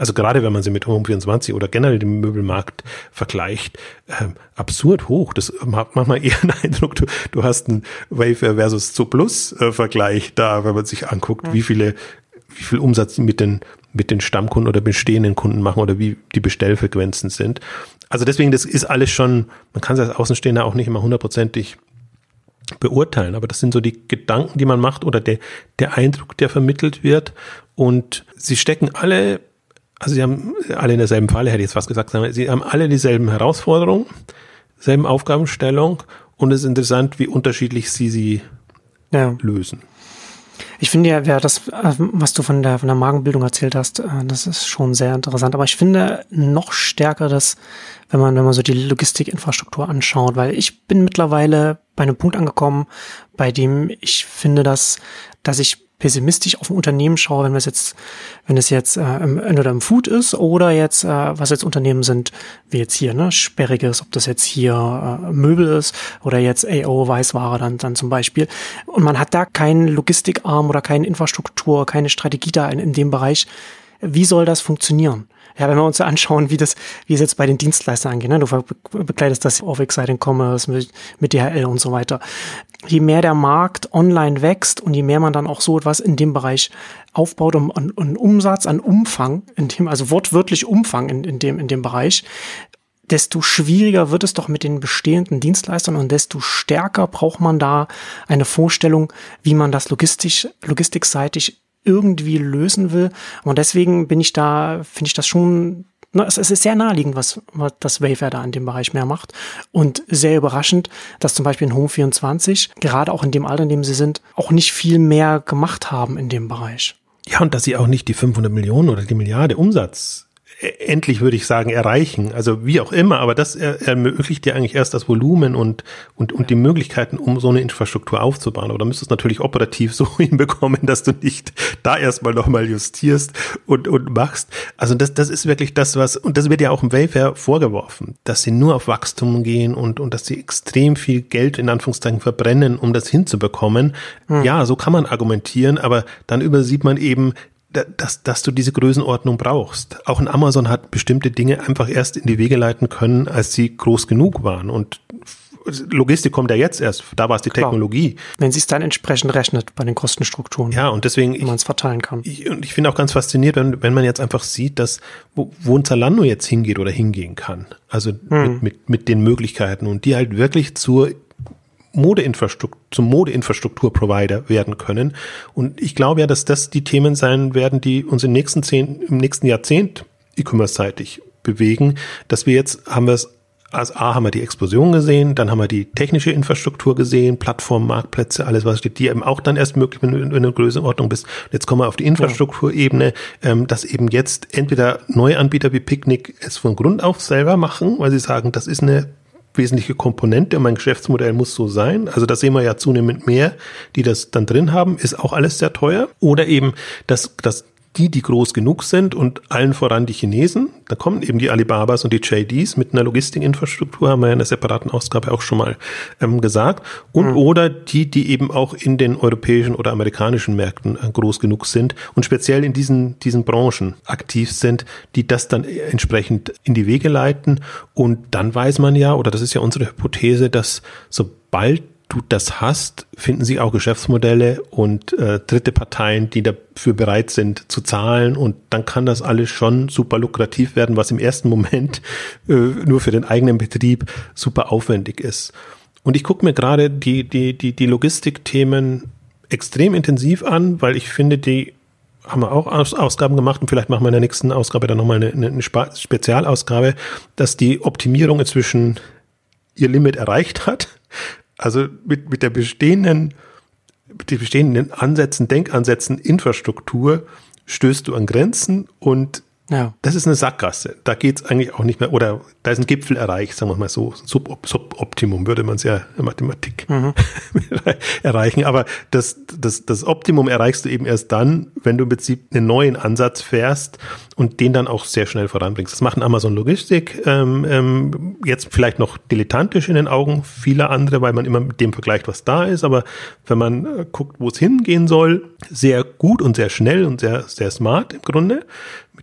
also gerade wenn man sie mit Home24 oder generell dem Möbelmarkt vergleicht, äh, absurd hoch. Das macht manchmal eher einen [LAUGHS] Eindruck, du, du hast einen Wayfair versus Zo Plus äh, Vergleich da, wenn man sich anguckt, mhm. wie viele, wie viel Umsatz mit den, mit den Stammkunden oder bestehenden Kunden machen oder wie die Bestellfrequenzen sind. Also deswegen, das ist alles schon, man kann es als Außenstehender auch nicht immer hundertprozentig beurteilen, aber das sind so die Gedanken, die man macht oder der, der Eindruck, der vermittelt wird. Und sie stecken alle also sie haben alle in derselben Falle, hätte ich jetzt fast gesagt, sie haben alle dieselben Herausforderungen, selben Aufgabenstellung und es ist interessant, wie unterschiedlich sie sie ja. lösen. Ich finde ja, wer das, äh, was du von der, von der Magenbildung erzählt hast, äh, das ist schon sehr interessant. Aber ich finde noch stärker das, wenn man, wenn man so die Logistikinfrastruktur anschaut, weil ich bin mittlerweile bei einem Punkt angekommen, bei dem ich finde, dass, dass ich pessimistisch auf ein Unternehmen schaue, wenn es jetzt, wenn es jetzt äh, entweder im Food ist oder jetzt, äh, was jetzt Unternehmen sind, wie jetzt hier, ne, Sperriges, ob das jetzt hier äh, Möbel ist oder jetzt AO Weißware dann, dann zum Beispiel. Und man hat da keinen Logistikarm oder keine Infrastruktur, keine Strategie da in, in dem Bereich. Wie soll das funktionieren? Ja, wenn wir uns anschauen, wie das, wie es jetzt bei den Dienstleistern angeht, ne? du begleitest das auf Exciting Commerce mit, mit DHL und so weiter. Je mehr der Markt online wächst und je mehr man dann auch so etwas in dem Bereich aufbaut, um, an, an Umsatz, an Umfang, in dem, also wortwörtlich Umfang in, in dem, in dem Bereich, desto schwieriger wird es doch mit den bestehenden Dienstleistern und desto stärker braucht man da eine Vorstellung, wie man das logistisch, logistikseitig irgendwie lösen will. Und deswegen bin ich da, finde ich das schon, na, es, es ist sehr naheliegend, was, was das Wayfair da in dem Bereich mehr macht. Und sehr überraschend, dass zum Beispiel in Home 24, gerade auch in dem Alter, in dem sie sind, auch nicht viel mehr gemacht haben in dem Bereich. Ja, und dass sie auch nicht die 500 Millionen oder die Milliarde Umsatz endlich würde ich sagen erreichen. Also wie auch immer, aber das ermöglicht dir eigentlich erst das Volumen und, und, und die Möglichkeiten, um so eine Infrastruktur aufzubauen. Aber da müsstest du es natürlich operativ [LAUGHS] so hinbekommen, dass du nicht da erstmal nochmal justierst und, und machst. Also das, das ist wirklich das, was, und das wird ja auch im Wayfair vorgeworfen, dass sie nur auf Wachstum gehen und, und dass sie extrem viel Geld in Anführungszeichen verbrennen, um das hinzubekommen. Hm. Ja, so kann man argumentieren, aber dann übersieht man eben, dass, dass du diese Größenordnung brauchst. Auch in Amazon hat bestimmte Dinge einfach erst in die Wege leiten können, als sie groß genug waren. Und Logistik kommt ja jetzt erst, da war es die Klar. Technologie. Wenn sie es dann entsprechend rechnet bei den Kostenstrukturen. Ja, und deswegen. Wenn man es verteilen kann. Ich, und ich finde auch ganz fasziniert, wenn, wenn man jetzt einfach sieht, dass, wo, wo ein Zalando jetzt hingeht oder hingehen kann. Also hm. mit, mit, mit den Möglichkeiten und die halt wirklich zur Modeinfrastruktur, zum Modeinfrastrukturprovider werden können. Und ich glaube ja, dass das die Themen sein werden, die uns im nächsten, zehn, im nächsten Jahrzehnt e-commerce-seitig bewegen, dass wir jetzt haben wir es als A haben wir die Explosion gesehen, dann haben wir die technische Infrastruktur gesehen, Plattformen, Marktplätze, alles was steht, die eben auch dann erst möglich, wenn du in einer Größenordnung bist. Jetzt kommen wir auf die Infrastrukturebene, ähm, dass eben jetzt entweder neue Anbieter wie Picnic es von Grund auf selber machen, weil sie sagen, das ist eine wesentliche Komponente. Mein Geschäftsmodell muss so sein. Also da sehen wir ja zunehmend mehr, die das dann drin haben. Ist auch alles sehr teuer. Oder eben, dass, dass die, die groß genug sind und allen voran die Chinesen. Da kommen eben die Alibabas und die JDs mit einer Logistikinfrastruktur, haben wir ja in der separaten Ausgabe auch schon mal ähm, gesagt. Und mhm. oder die, die eben auch in den europäischen oder amerikanischen Märkten äh, groß genug sind und speziell in diesen, diesen Branchen aktiv sind, die das dann entsprechend in die Wege leiten. Und dann weiß man ja, oder das ist ja unsere Hypothese, dass sobald du das hast, finden sich auch Geschäftsmodelle und äh, dritte Parteien, die dafür bereit sind zu zahlen und dann kann das alles schon super lukrativ werden, was im ersten Moment äh, nur für den eigenen Betrieb super aufwendig ist. Und ich gucke mir gerade die, die, die, die Logistikthemen extrem intensiv an, weil ich finde, die haben wir auch Aus Ausgaben gemacht und vielleicht machen wir in der nächsten Ausgabe dann nochmal eine, eine Spezialausgabe, dass die Optimierung inzwischen ihr Limit erreicht hat also mit, mit der bestehenden, mit den bestehenden Ansätzen, Denkansätzen, Infrastruktur stößt du an Grenzen und ja. Das ist eine Sackgasse. Da geht's eigentlich auch nicht mehr, oder da ist ein Gipfel erreicht, sagen wir mal so. Sub Suboptimum würde man es ja in Mathematik mhm. [LAUGHS] erreichen. Aber das, das, das Optimum erreichst du eben erst dann, wenn du im Prinzip einen neuen Ansatz fährst und den dann auch sehr schnell voranbringst. Das machen Amazon Logistik ähm, ähm, jetzt vielleicht noch dilettantisch in den Augen vieler andere, weil man immer mit dem vergleicht, was da ist. Aber wenn man äh, guckt, wo es hingehen soll, sehr gut und sehr schnell und sehr, sehr smart im Grunde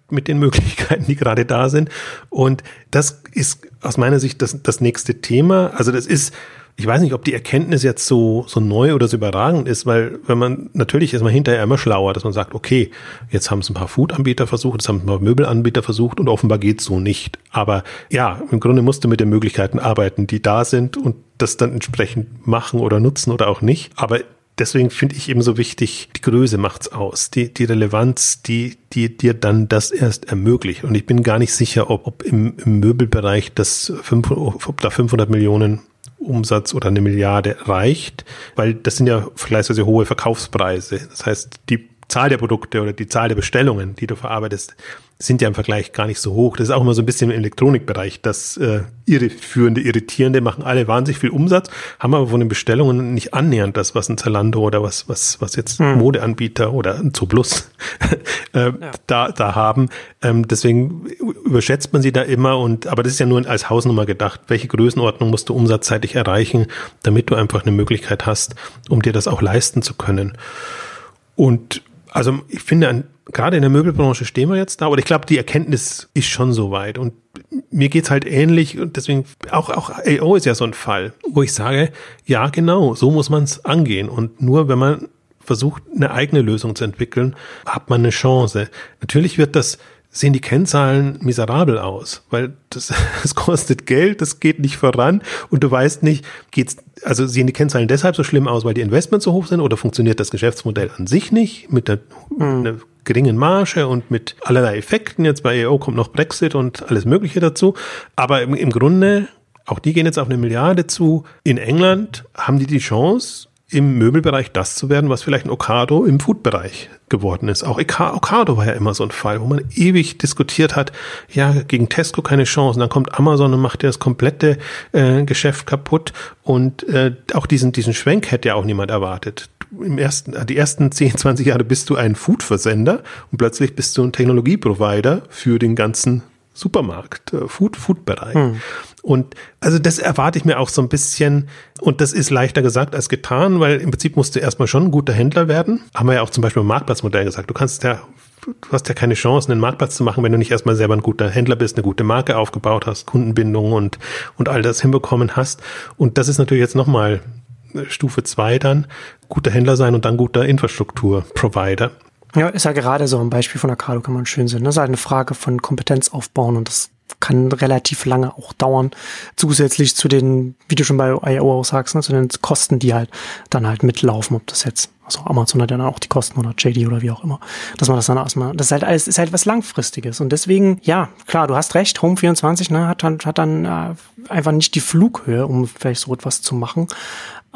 mit den [LAUGHS] Möglichkeiten, die gerade da sind. Und das ist aus meiner Sicht das, das nächste Thema. Also das ist, ich weiß nicht, ob die Erkenntnis jetzt so, so neu oder so überragend ist, weil wenn man, natürlich ist man hinterher immer schlauer, dass man sagt, okay, jetzt haben es ein paar Food-Anbieter versucht, jetzt haben es ein paar Möbelanbieter versucht und offenbar geht's so nicht. Aber ja, im Grunde musst du mit den Möglichkeiten arbeiten, die da sind und das dann entsprechend machen oder nutzen oder auch nicht. Aber deswegen finde ich eben so wichtig, die Größe macht's aus, die, die Relevanz, die, die dir dann das erst ermöglicht. Und ich bin gar nicht sicher, ob, ob im, im Möbelbereich das 500, ob da 500 Millionen Umsatz oder eine Milliarde reicht, weil das sind ja vergleichsweise hohe Verkaufspreise. Das heißt, die Zahl der Produkte oder die Zahl der Bestellungen, die du verarbeitest, sind ja im Vergleich gar nicht so hoch. Das ist auch immer so ein bisschen im Elektronikbereich. Das äh, irreführende, irritierende machen alle wahnsinnig viel Umsatz, haben aber von den Bestellungen nicht annähernd das, was ein Zalando oder was, was, was jetzt hm. Modeanbieter oder ein Zuplus [LAUGHS] äh, ja. da, da haben. Ähm, deswegen überschätzt man sie da immer und, aber das ist ja nur als Hausnummer gedacht. Welche Größenordnung musst du umsatzseitig erreichen, damit du einfach eine Möglichkeit hast, um dir das auch leisten zu können? Und also ich finde, gerade in der Möbelbranche stehen wir jetzt da, aber ich glaube, die Erkenntnis ist schon so weit. Und mir geht's halt ähnlich und deswegen auch, auch AO ist ja so ein Fall, wo ich sage, ja, genau, so muss man es angehen. Und nur wenn man versucht, eine eigene Lösung zu entwickeln, hat man eine Chance. Natürlich wird das sehen die Kennzahlen miserabel aus, weil das, [LAUGHS] das kostet Geld, das geht nicht voran und du weißt nicht, geht's, also sehen die Kennzahlen deshalb so schlimm aus, weil die Investments so hoch sind oder funktioniert das Geschäftsmodell an sich nicht mit der, mhm. einer geringen Marge und mit allerlei Effekten. Jetzt bei EO kommt noch Brexit und alles Mögliche dazu. Aber im, im Grunde, auch die gehen jetzt auf eine Milliarde zu. In England haben die die Chance, im Möbelbereich das zu werden, was vielleicht ein Ocado im Foodbereich geworden ist. Auch Ocado war ja immer so ein Fall, wo man ewig diskutiert hat, ja, gegen Tesco keine Chance. Und dann kommt Amazon und macht ja das komplette äh, Geschäft kaputt. Und äh, auch diesen, diesen Schwenk hätte ja auch niemand erwartet. Im ersten, die ersten [LAUGHS] 10, 20 Jahre bist du ein Food-Versender und plötzlich bist du ein Technologieprovider für den ganzen Supermarkt, äh, Food, Food-Bereich. Hm. Und also das erwarte ich mir auch so ein bisschen. Und das ist leichter gesagt als getan, weil im Prinzip musst du erstmal schon ein guter Händler werden. Haben wir ja auch zum Beispiel im Marktplatzmodell gesagt. Du kannst ja du hast ja keine Chance, einen Marktplatz zu machen, wenn du nicht erstmal selber ein guter Händler bist, eine gute Marke aufgebaut hast, Kundenbindung und, und all das hinbekommen hast. Und das ist natürlich jetzt nochmal Stufe zwei dann, guter Händler sein und dann guter Infrastrukturprovider. Ja, ist ja gerade so ein Beispiel von Arcado, kann man schön sehen. Das ist halt eine Frage von Kompetenz aufbauen und das kann relativ lange auch dauern. Zusätzlich zu den, wie du schon bei IO auch sagst, ne, zu den Kosten, die halt dann halt mitlaufen, ob das jetzt, also Amazon hat ja dann auch die Kosten oder JD oder wie auch immer, dass man das dann erstmal, das ist halt alles, ist halt was Langfristiges. Und deswegen, ja, klar, du hast recht, Home 24, ne, hat dann, hat dann äh, einfach nicht die Flughöhe, um vielleicht so etwas zu machen.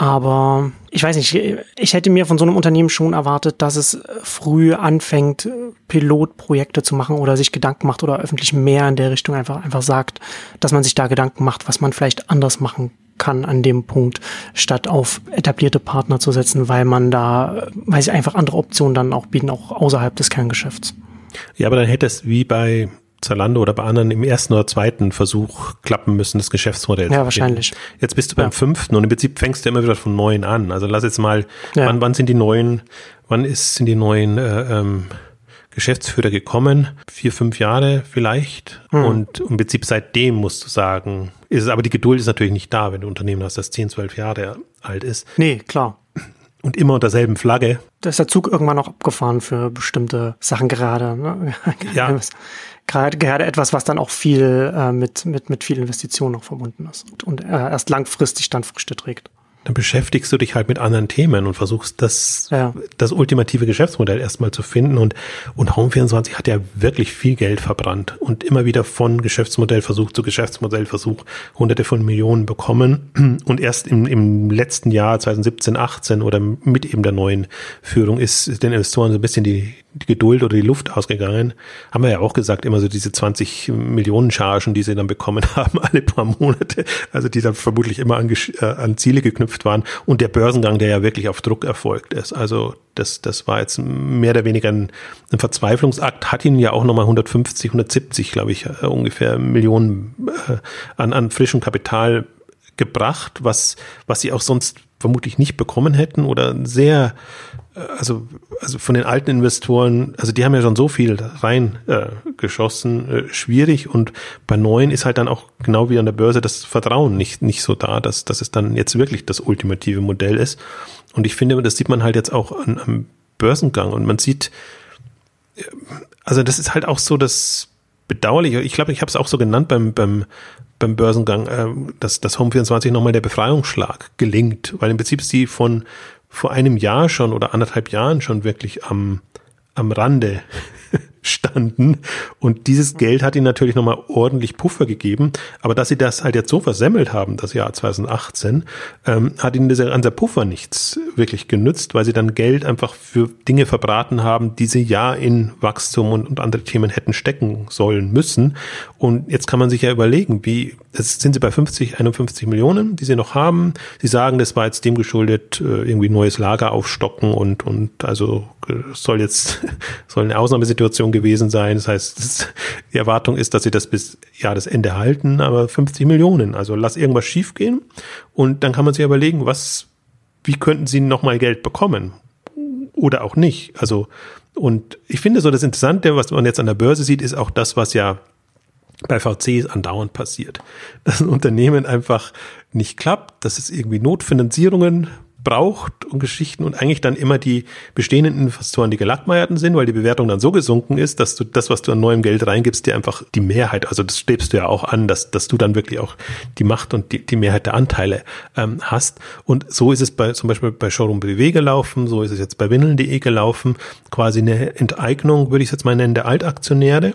Aber ich weiß nicht, ich hätte mir von so einem Unternehmen schon erwartet, dass es früh anfängt, Pilotprojekte zu machen oder sich Gedanken macht oder öffentlich mehr in der Richtung einfach, einfach sagt, dass man sich da Gedanken macht, was man vielleicht anders machen kann an dem Punkt, statt auf etablierte Partner zu setzen, weil man da, weil sie einfach andere Optionen dann auch bieten, auch außerhalb des Kerngeschäfts. Ja, aber dann hätte es wie bei Zalando oder bei anderen im ersten oder zweiten Versuch klappen müssen, das Geschäftsmodell. Ja, wahrscheinlich. Jetzt bist du beim ja. fünften und im Prinzip fängst du immer wieder von neuen an. Also lass jetzt mal, ja. wann, wann sind die neuen, wann ist, sind die neuen äh, ähm, Geschäftsführer gekommen? Vier, fünf Jahre vielleicht. Hm. Und im Prinzip seitdem musst du sagen, ist es, aber die Geduld ist natürlich nicht da, wenn du ein Unternehmen hast, das zehn, zwölf Jahre alt ist. Nee, klar. Und immer unter derselben Flagge. Da ist der Zug irgendwann noch abgefahren für bestimmte Sachen gerade. Ne? [LAUGHS] Ja. Gerade, gerade etwas, was dann auch viel äh, mit, mit, mit viel Investitionen noch verbunden ist und, und äh, erst langfristig dann Früchte trägt dann beschäftigst du dich halt mit anderen Themen und versuchst das, ja. das ultimative Geschäftsmodell erstmal zu finden. Und, und Home24 hat ja wirklich viel Geld verbrannt und immer wieder von Geschäftsmodellversuch zu Geschäftsmodellversuch hunderte von Millionen bekommen. Und erst im, im letzten Jahr, 2017, 18 oder mit eben der neuen Führung ist den Investoren so ein bisschen die, die Geduld oder die Luft ausgegangen. Haben wir ja auch gesagt, immer so diese 20 Millionen Chargen, die sie dann bekommen [LAUGHS] haben, alle paar Monate. Also die dann vermutlich immer an, äh, an Ziele geknüpft waren. Und der Börsengang, der ja wirklich auf Druck erfolgt ist. Also das, das war jetzt mehr oder weniger ein, ein Verzweiflungsakt, hat ihnen ja auch nochmal 150, 170, glaube ich, äh, ungefähr Millionen äh, an, an frischem Kapital gebracht, was, was sie auch sonst vermutlich nicht bekommen hätten oder sehr also, also von den alten Investoren, also die haben ja schon so viel reingeschossen, äh, äh, schwierig. Und bei neuen ist halt dann auch genau wie an der Börse das Vertrauen nicht, nicht so da, dass, dass es dann jetzt wirklich das ultimative Modell ist. Und ich finde, das sieht man halt jetzt auch an, am Börsengang. Und man sieht, äh, also das ist halt auch so das Bedauerliche, ich glaube, ich habe es auch so genannt beim, beim, beim Börsengang, äh, dass das Home24 nochmal der Befreiungsschlag gelingt, weil im Prinzip sie von vor einem Jahr schon oder anderthalb Jahren schon wirklich am, am Rande standen. Und dieses Geld hat ihnen natürlich nochmal ordentlich Puffer gegeben. Aber dass sie das halt jetzt so versemmelt haben, das Jahr 2018, ähm, hat ihnen dieser ganze Puffer nichts wirklich genützt, weil sie dann Geld einfach für Dinge verbraten haben, die sie ja in Wachstum und, und andere Themen hätten stecken sollen müssen. Und jetzt kann man sich ja überlegen, wie, jetzt sind sie bei 50, 51 Millionen, die sie noch haben. Sie sagen, das war jetzt dem geschuldet, äh, irgendwie neues Lager aufstocken und, und also äh, soll jetzt, [LAUGHS] soll eine Ausnahmesituation gewesen sein. Das heißt, das, die Erwartung ist, dass sie das bis Jahresende halten, aber 50 Millionen. Also lass irgendwas schiefgehen und dann kann man sich überlegen, was, wie könnten sie nochmal Geld bekommen? Oder auch nicht. Also, und ich finde so das Interessante, was man jetzt an der Börse sieht, ist auch das, was ja bei VCs andauernd passiert. Dass ein Unternehmen einfach nicht klappt, dass es irgendwie Notfinanzierungen braucht und Geschichten und eigentlich dann immer die bestehenden Investoren, die gelackmeierten sind, weil die Bewertung dann so gesunken ist, dass du das, was du an neuem Geld reingibst, dir einfach die Mehrheit, also das strebst du ja auch an, dass, dass du dann wirklich auch die Macht und die, die Mehrheit der Anteile ähm, hast. Und so ist es bei zum Beispiel bei Showroom BW gelaufen, so ist es jetzt bei Windeln.de gelaufen, quasi eine Enteignung, würde ich es jetzt mal nennen, der Altaktionäre,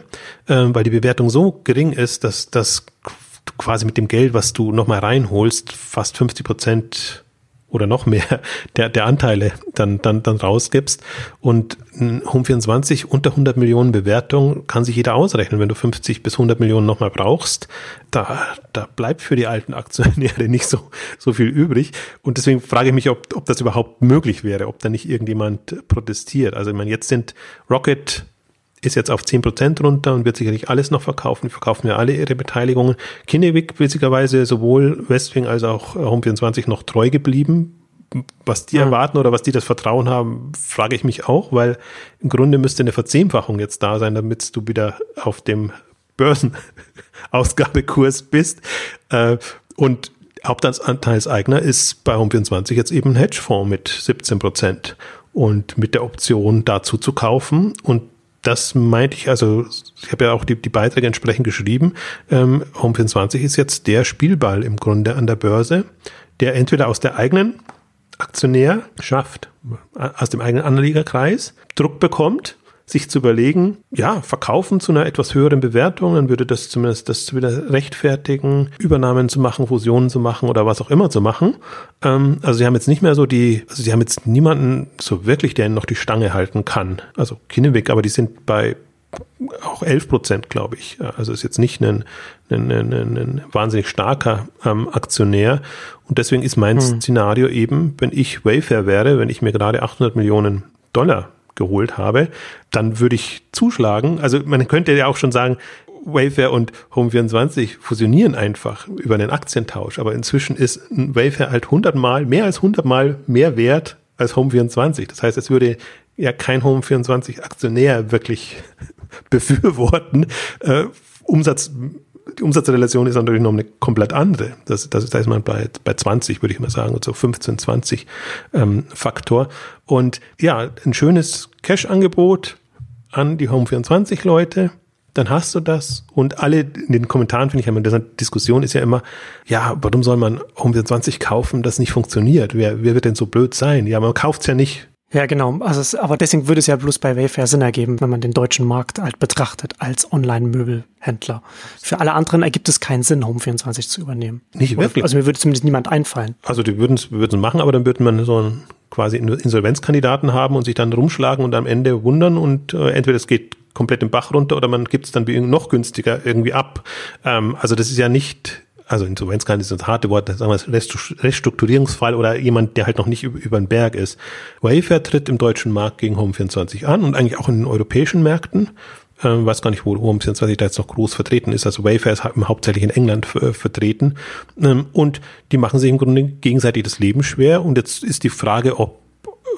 ähm, weil die Bewertung so gering ist, dass das quasi mit dem Geld, was du nochmal reinholst, fast 50 Prozent oder noch mehr der, der Anteile dann, dann, dann rausgibst. Und Home24 unter 100 Millionen Bewertung kann sich jeder ausrechnen. Wenn du 50 bis 100 Millionen nochmal brauchst, da, da bleibt für die alten Aktionäre [LAUGHS] nicht so, so viel übrig. Und deswegen frage ich mich, ob, ob das überhaupt möglich wäre, ob da nicht irgendjemand protestiert. Also ich meine, jetzt sind Rocket ist jetzt auf 10% runter und wird sicherlich alles noch verkaufen. Die verkaufen ja alle ihre Beteiligungen. Kinnevik witzigerweise sowohl Westwing als auch Home24 noch treu geblieben. Was die ja. erwarten oder was die das Vertrauen haben, frage ich mich auch, weil im Grunde müsste eine Verzehnfachung jetzt da sein, damit du wieder auf dem Börsenausgabekurs bist. Äh, und Hauptanteilseigner ist bei Home24 jetzt eben ein Hedgefonds mit 17 Prozent und mit der Option dazu zu kaufen. Und das meinte ich, also ich habe ja auch die, die Beiträge entsprechend geschrieben. Ähm, Home24 ist jetzt der Spielball im Grunde an der Börse, der entweder aus der eigenen Aktionärschaft, aus dem eigenen Anlegerkreis Druck bekommt sich zu überlegen, ja, verkaufen zu einer etwas höheren Bewertung, dann würde das zumindest das wieder rechtfertigen, Übernahmen zu machen, Fusionen zu machen oder was auch immer zu machen. Ähm, also sie haben jetzt nicht mehr so die, also sie haben jetzt niemanden so wirklich, der ihnen noch die Stange halten kann. Also Kinneweg, aber die sind bei auch 11 Prozent, glaube ich. Also ist jetzt nicht ein, ein, ein, ein wahnsinnig starker ähm, Aktionär. Und deswegen ist mein hm. Szenario eben, wenn ich Wayfair wäre, wenn ich mir gerade 800 Millionen Dollar geholt habe, dann würde ich zuschlagen. Also man könnte ja auch schon sagen, Wayfair und Home24 fusionieren einfach über einen Aktientausch. Aber inzwischen ist Wayfair halt hundertmal, mehr als hundertmal mehr wert als Home24. Das heißt, es würde ja kein Home24 Aktionär wirklich [LAUGHS] befürworten. Äh, Umsatz die Umsatzrelation ist natürlich noch eine komplett andere. Das, das, da ist man bei, bei 20, würde ich mal sagen, so 15, 20 ähm, Faktor. Und ja, ein schönes Cash-Angebot an die Home24-Leute, dann hast du das. Und alle in den Kommentaren finde ich immer, diese Diskussion ist ja immer, ja, warum soll man Home24 kaufen, das nicht funktioniert? Wer, wer wird denn so blöd sein? Ja, man kauft es ja nicht ja, genau. Also es, aber deswegen würde es ja bloß bei Wayfair Sinn ergeben, wenn man den deutschen Markt halt betrachtet als Online-Möbelhändler. Für alle anderen ergibt es keinen Sinn, Home24 zu übernehmen. Nicht wirklich. Also mir würde zumindest niemand einfallen. Also die würden es machen, aber dann würde man so einen quasi Insolvenzkandidaten haben und sich dann rumschlagen und am Ende wundern und äh, entweder es geht komplett im Bach runter oder man gibt es dann noch günstiger irgendwie ab. Ähm, also das ist ja nicht also Insolvenz kann ist das harte Wort, sagen wir Restrukturierungsfall oder jemand, der halt noch nicht über, über den Berg ist. Wayfair tritt im deutschen Markt gegen Home24 an und eigentlich auch in den europäischen Märkten. Ähm, weiß gar nicht, wo Home24 da jetzt noch groß vertreten ist. Also Wayfair ist hauptsächlich in England äh, vertreten. Ähm, und die machen sich im Grunde gegenseitig das Leben schwer. Und jetzt ist die Frage, ob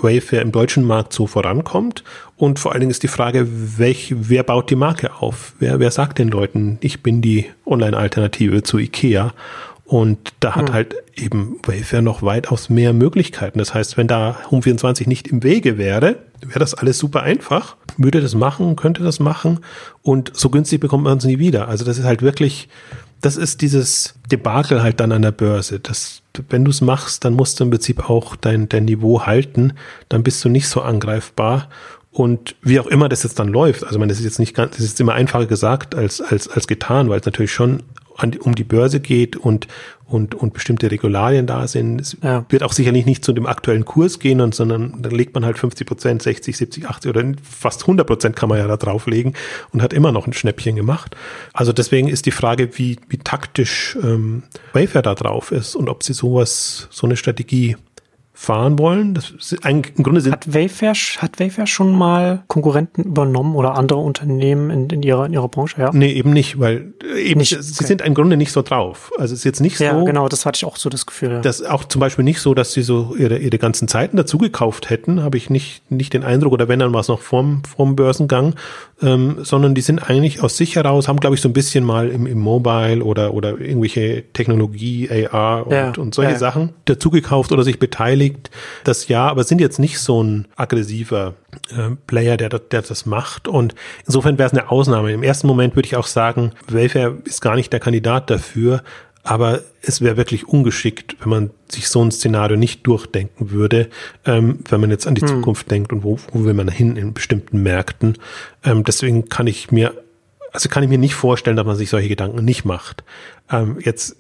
Wayfair im deutschen Markt so vorankommt. Und vor allen Dingen ist die Frage, welch, wer baut die Marke auf? Wer, wer sagt den Leuten, ich bin die Online-Alternative zu IKEA? Und da hat hm. halt eben Wayfair noch weitaus mehr Möglichkeiten. Das heißt, wenn da Home24 nicht im Wege wäre, wäre das alles super einfach. Würde das machen, könnte das machen. Und so günstig bekommt man es nie wieder. Also das ist halt wirklich, das ist dieses Debakel halt dann an der Börse. Das, wenn du es machst, dann musst du im Prinzip auch dein, dein Niveau halten. Dann bist du nicht so angreifbar. Und wie auch immer das jetzt dann läuft, also man, das ist jetzt nicht ganz, das ist immer einfacher gesagt als, als, als getan, weil es natürlich schon an, um die Börse geht und, und, und bestimmte Regularien da sind. Es ja. wird auch sicherlich nicht zu dem aktuellen Kurs gehen, und, sondern da legt man halt 50 Prozent, 60, 70, 80 oder fast 100 Prozent kann man ja da drauflegen und hat immer noch ein Schnäppchen gemacht. Also deswegen ist die Frage, wie, wie taktisch ähm, Wayfair da drauf ist und ob sie sowas, so eine Strategie fahren wollen. Das ist eigentlich, im Grunde sind hat Wayfair, hat Wayfair schon mal Konkurrenten übernommen oder andere Unternehmen in, in, ihrer, in ihrer Branche? Ja. Nee, eben nicht, weil eben nicht, sie okay. sind im Grunde nicht so drauf. Also es ist jetzt nicht ja, so. Ja, genau, das hatte ich auch so das Gefühl. Ja. Das auch zum Beispiel nicht so, dass sie so ihre, ihre ganzen Zeiten dazu gekauft hätten, habe ich nicht, nicht den Eindruck, oder wenn dann war es noch vorm, vorm Börsengang, ähm, sondern die sind eigentlich aus sich heraus, haben glaube ich so ein bisschen mal im, im Mobile oder, oder irgendwelche Technologie, AR und, ja, und solche ja. Sachen dazu gekauft oder sich beteiligt. Das ja, aber sind jetzt nicht so ein aggressiver äh, Player, der, der das macht. Und insofern wäre es eine Ausnahme. Im ersten Moment würde ich auch sagen, Wayfair ist gar nicht der Kandidat dafür. Aber es wäre wirklich ungeschickt, wenn man sich so ein Szenario nicht durchdenken würde, ähm, wenn man jetzt an die hm. Zukunft denkt und wo, wo will man hin in bestimmten Märkten. Ähm, deswegen kann ich mir, also kann ich mir nicht vorstellen, dass man sich solche Gedanken nicht macht. Ähm, jetzt,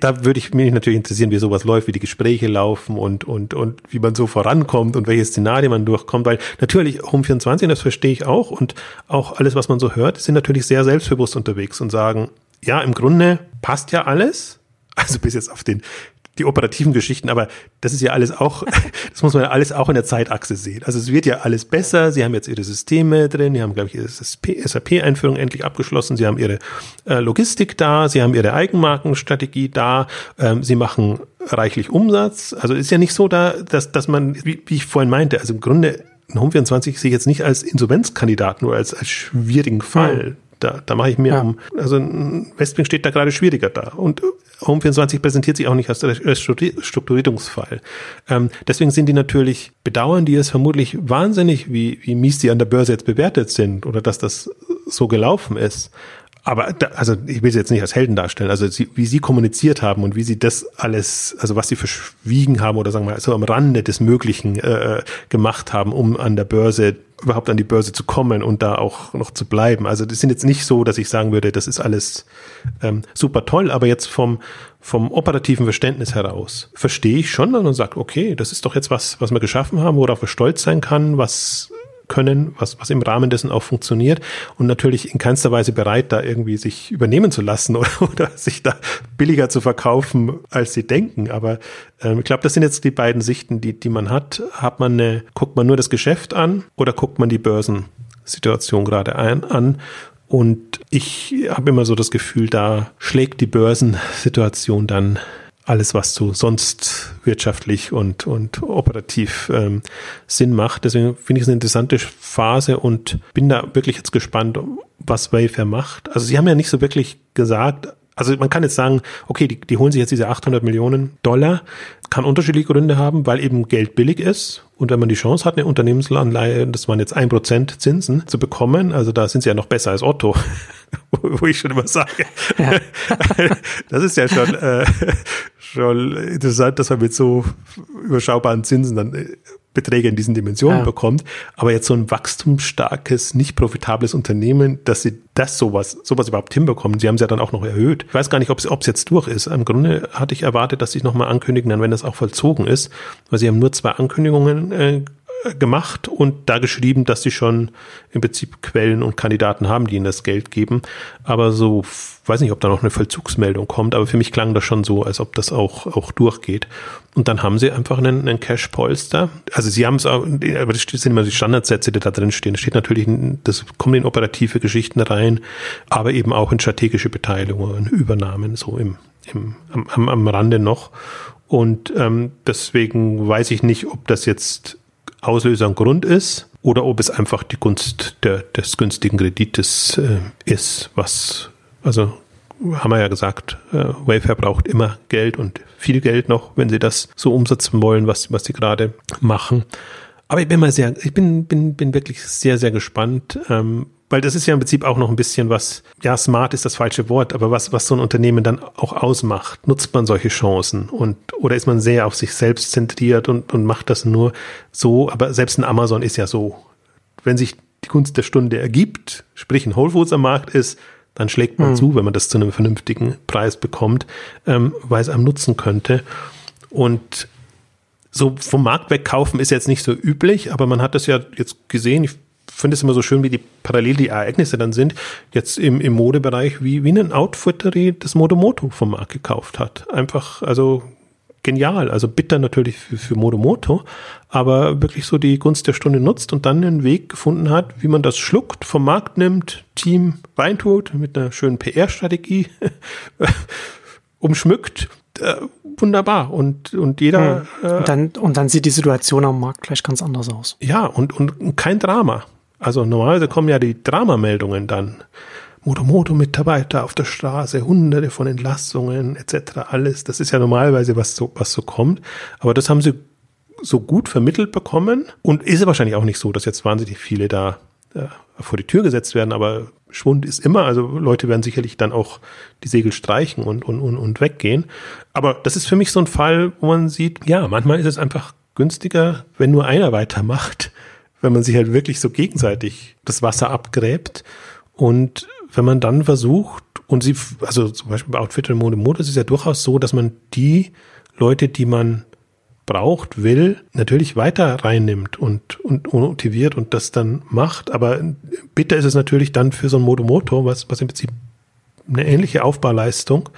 da würde ich mich natürlich interessieren, wie sowas läuft, wie die Gespräche laufen und, und, und wie man so vorankommt und welche Szenarien man durchkommt, weil natürlich Home24, das verstehe ich auch und auch alles, was man so hört, sind natürlich sehr selbstbewusst unterwegs und sagen, ja, im Grunde passt ja alles. [LAUGHS] Also bis jetzt auf den die operativen Geschichten, aber das ist ja alles auch, [LAUGHS] das muss man ja alles auch in der Zeitachse sehen. Also es wird ja alles besser. Sie haben jetzt ihre Systeme drin, sie haben, glaube ich, ihre SAP-Einführung endlich abgeschlossen, sie haben ihre äh, Logistik da, sie haben ihre Eigenmarkenstrategie da, ähm, sie machen reichlich Umsatz. Also ist ja nicht so da, dass, dass man, wie, wie ich vorhin meinte, also im Grunde Home24 sehe ich jetzt nicht als Insolvenzkandidat, nur als, als schwierigen Fall. Da, da mache ich mir ja. um, also Westwing steht da gerade schwieriger da. Und Home24 präsentiert sich auch nicht als Strukturierungsfall. Ähm, deswegen sind die natürlich, bedauern die es vermutlich wahnsinnig, wie, wie mies die an der Börse jetzt bewertet sind oder dass das so gelaufen ist. Aber da, also ich will sie jetzt nicht als Helden darstellen. Also sie, wie sie kommuniziert haben und wie sie das alles, also was sie verschwiegen haben oder sagen wir mal so am Rande des Möglichen äh, gemacht haben, um an der Börse überhaupt an die Börse zu kommen und da auch noch zu bleiben. Also das sind jetzt nicht so, dass ich sagen würde, das ist alles ähm, super toll, aber jetzt vom vom operativen Verständnis heraus verstehe ich schon und sage, okay, das ist doch jetzt was, was wir geschaffen haben, worauf wir stolz sein kann, was können, was, was im Rahmen dessen auch funktioniert und natürlich in keinster Weise bereit, da irgendwie sich übernehmen zu lassen [LAUGHS] oder, oder sich da billiger zu verkaufen, als sie denken. Aber ähm, ich glaube, das sind jetzt die beiden Sichten, die, die man hat. Hat man eine, guckt man nur das Geschäft an oder guckt man die Börsensituation gerade ein, an? Und ich habe immer so das Gefühl, da schlägt die Börsensituation dann alles, was so sonst wirtschaftlich und, und operativ ähm, Sinn macht. Deswegen finde ich es eine interessante Phase und bin da wirklich jetzt gespannt, was Wayfair macht. Also sie haben ja nicht so wirklich gesagt, also man kann jetzt sagen, okay, die, die holen sich jetzt diese 800 Millionen Dollar, kann unterschiedliche Gründe haben, weil eben Geld billig ist und wenn man die Chance hat, eine Unternehmensanleihe, das waren jetzt ein Prozent Zinsen zu bekommen, also da sind sie ja noch besser als Otto, [LAUGHS] wo ich schon immer sage, ja. [LAUGHS] das ist ja schon, äh, schon interessant, dass man mit so überschaubaren Zinsen dann äh, Beträge in diesen Dimensionen ja. bekommt. Aber jetzt so ein wachstumsstarkes, nicht profitables Unternehmen, dass sie das sowas, sowas überhaupt hinbekommen. Sie haben es ja dann auch noch erhöht. Ich weiß gar nicht, ob es jetzt durch ist. Im Grunde hatte ich erwartet, dass sie es nochmal ankündigen, dann wenn das auch vollzogen ist. Weil sie haben nur zwei Ankündigungen äh, gemacht und da geschrieben, dass sie schon im Prinzip Quellen und Kandidaten haben, die ihnen das Geld geben. Aber so, weiß nicht, ob da noch eine Vollzugsmeldung kommt, aber für mich klang das schon so, als ob das auch, auch durchgeht. Und dann haben sie einfach einen, einen Cash-Polster. Also sie haben es auch, aber das sind immer die Standardsätze, die da drin stehen. Da steht natürlich, das kommt in operative Geschichten rein, aber eben auch in strategische Beteiligungen, Übernahmen, so im, im, am, am Rande noch. Und ähm, deswegen weiß ich nicht, ob das jetzt Auslöser ein Grund ist oder ob es einfach die Gunst der, des günstigen Kredites äh, ist, was, also haben wir ja gesagt, äh, Wayfair braucht immer Geld und viel Geld noch, wenn sie das so umsetzen wollen, was, was sie gerade machen. Aber ich bin mal sehr, ich bin, bin, bin wirklich sehr, sehr gespannt, ähm, weil das ist ja im Prinzip auch noch ein bisschen was, ja, smart ist das falsche Wort, aber was, was so ein Unternehmen dann auch ausmacht. Nutzt man solche Chancen und, oder ist man sehr auf sich selbst zentriert und, und macht das nur so, aber selbst ein Amazon ist ja so wenn sich die Gunst der Stunde ergibt, sprich ein Whole Foods am Markt ist, dann schlägt man mhm. zu, wenn man das zu einem vernünftigen Preis bekommt, ähm, weil es einem nutzen könnte. Und so vom Markt wegkaufen ist jetzt nicht so üblich, aber man hat das ja jetzt gesehen. Ich finde es immer so schön, wie die parallel die Ereignisse dann sind. Jetzt im, im Modebereich, wie, wie ein Outfittery das Modomoto vom Markt gekauft hat. Einfach, also genial. Also bitter natürlich für, für Modomoto, aber wirklich so die Gunst der Stunde nutzt und dann einen Weg gefunden hat, wie man das schluckt, vom Markt nimmt, Team reintut, mit einer schönen PR-Strategie [LAUGHS] umschmückt. Äh, wunderbar. Und, und jeder. Äh, und, dann, und dann sieht die Situation am Markt gleich ganz anders aus. Ja, und, und kein Drama. Also normalerweise kommen ja die Dramameldungen dann. Moto-Moto-Mitarbeiter auf der Straße, hunderte von Entlassungen etc. Alles. Das ist ja normalerweise, was so, was so kommt. Aber das haben sie so gut vermittelt bekommen und ist wahrscheinlich auch nicht so, dass jetzt wahnsinnig viele da äh, vor die Tür gesetzt werden, aber Schwund ist immer, also Leute werden sicherlich dann auch die Segel streichen und, und, und, und weggehen. Aber das ist für mich so ein Fall, wo man sieht, ja, manchmal ist es einfach günstiger, wenn nur einer weitermacht, wenn man sich halt wirklich so gegenseitig das Wasser abgräbt und wenn man dann versucht, und sie, also zum Beispiel bei Outfit und Mode Mode ist ja durchaus so, dass man die Leute, die man braucht, will, natürlich weiter reinnimmt und, und, motiviert und das dann macht. Aber bitter ist es natürlich dann für so ein Modomoto, was, was im Prinzip eine ähnliche Aufbauleistung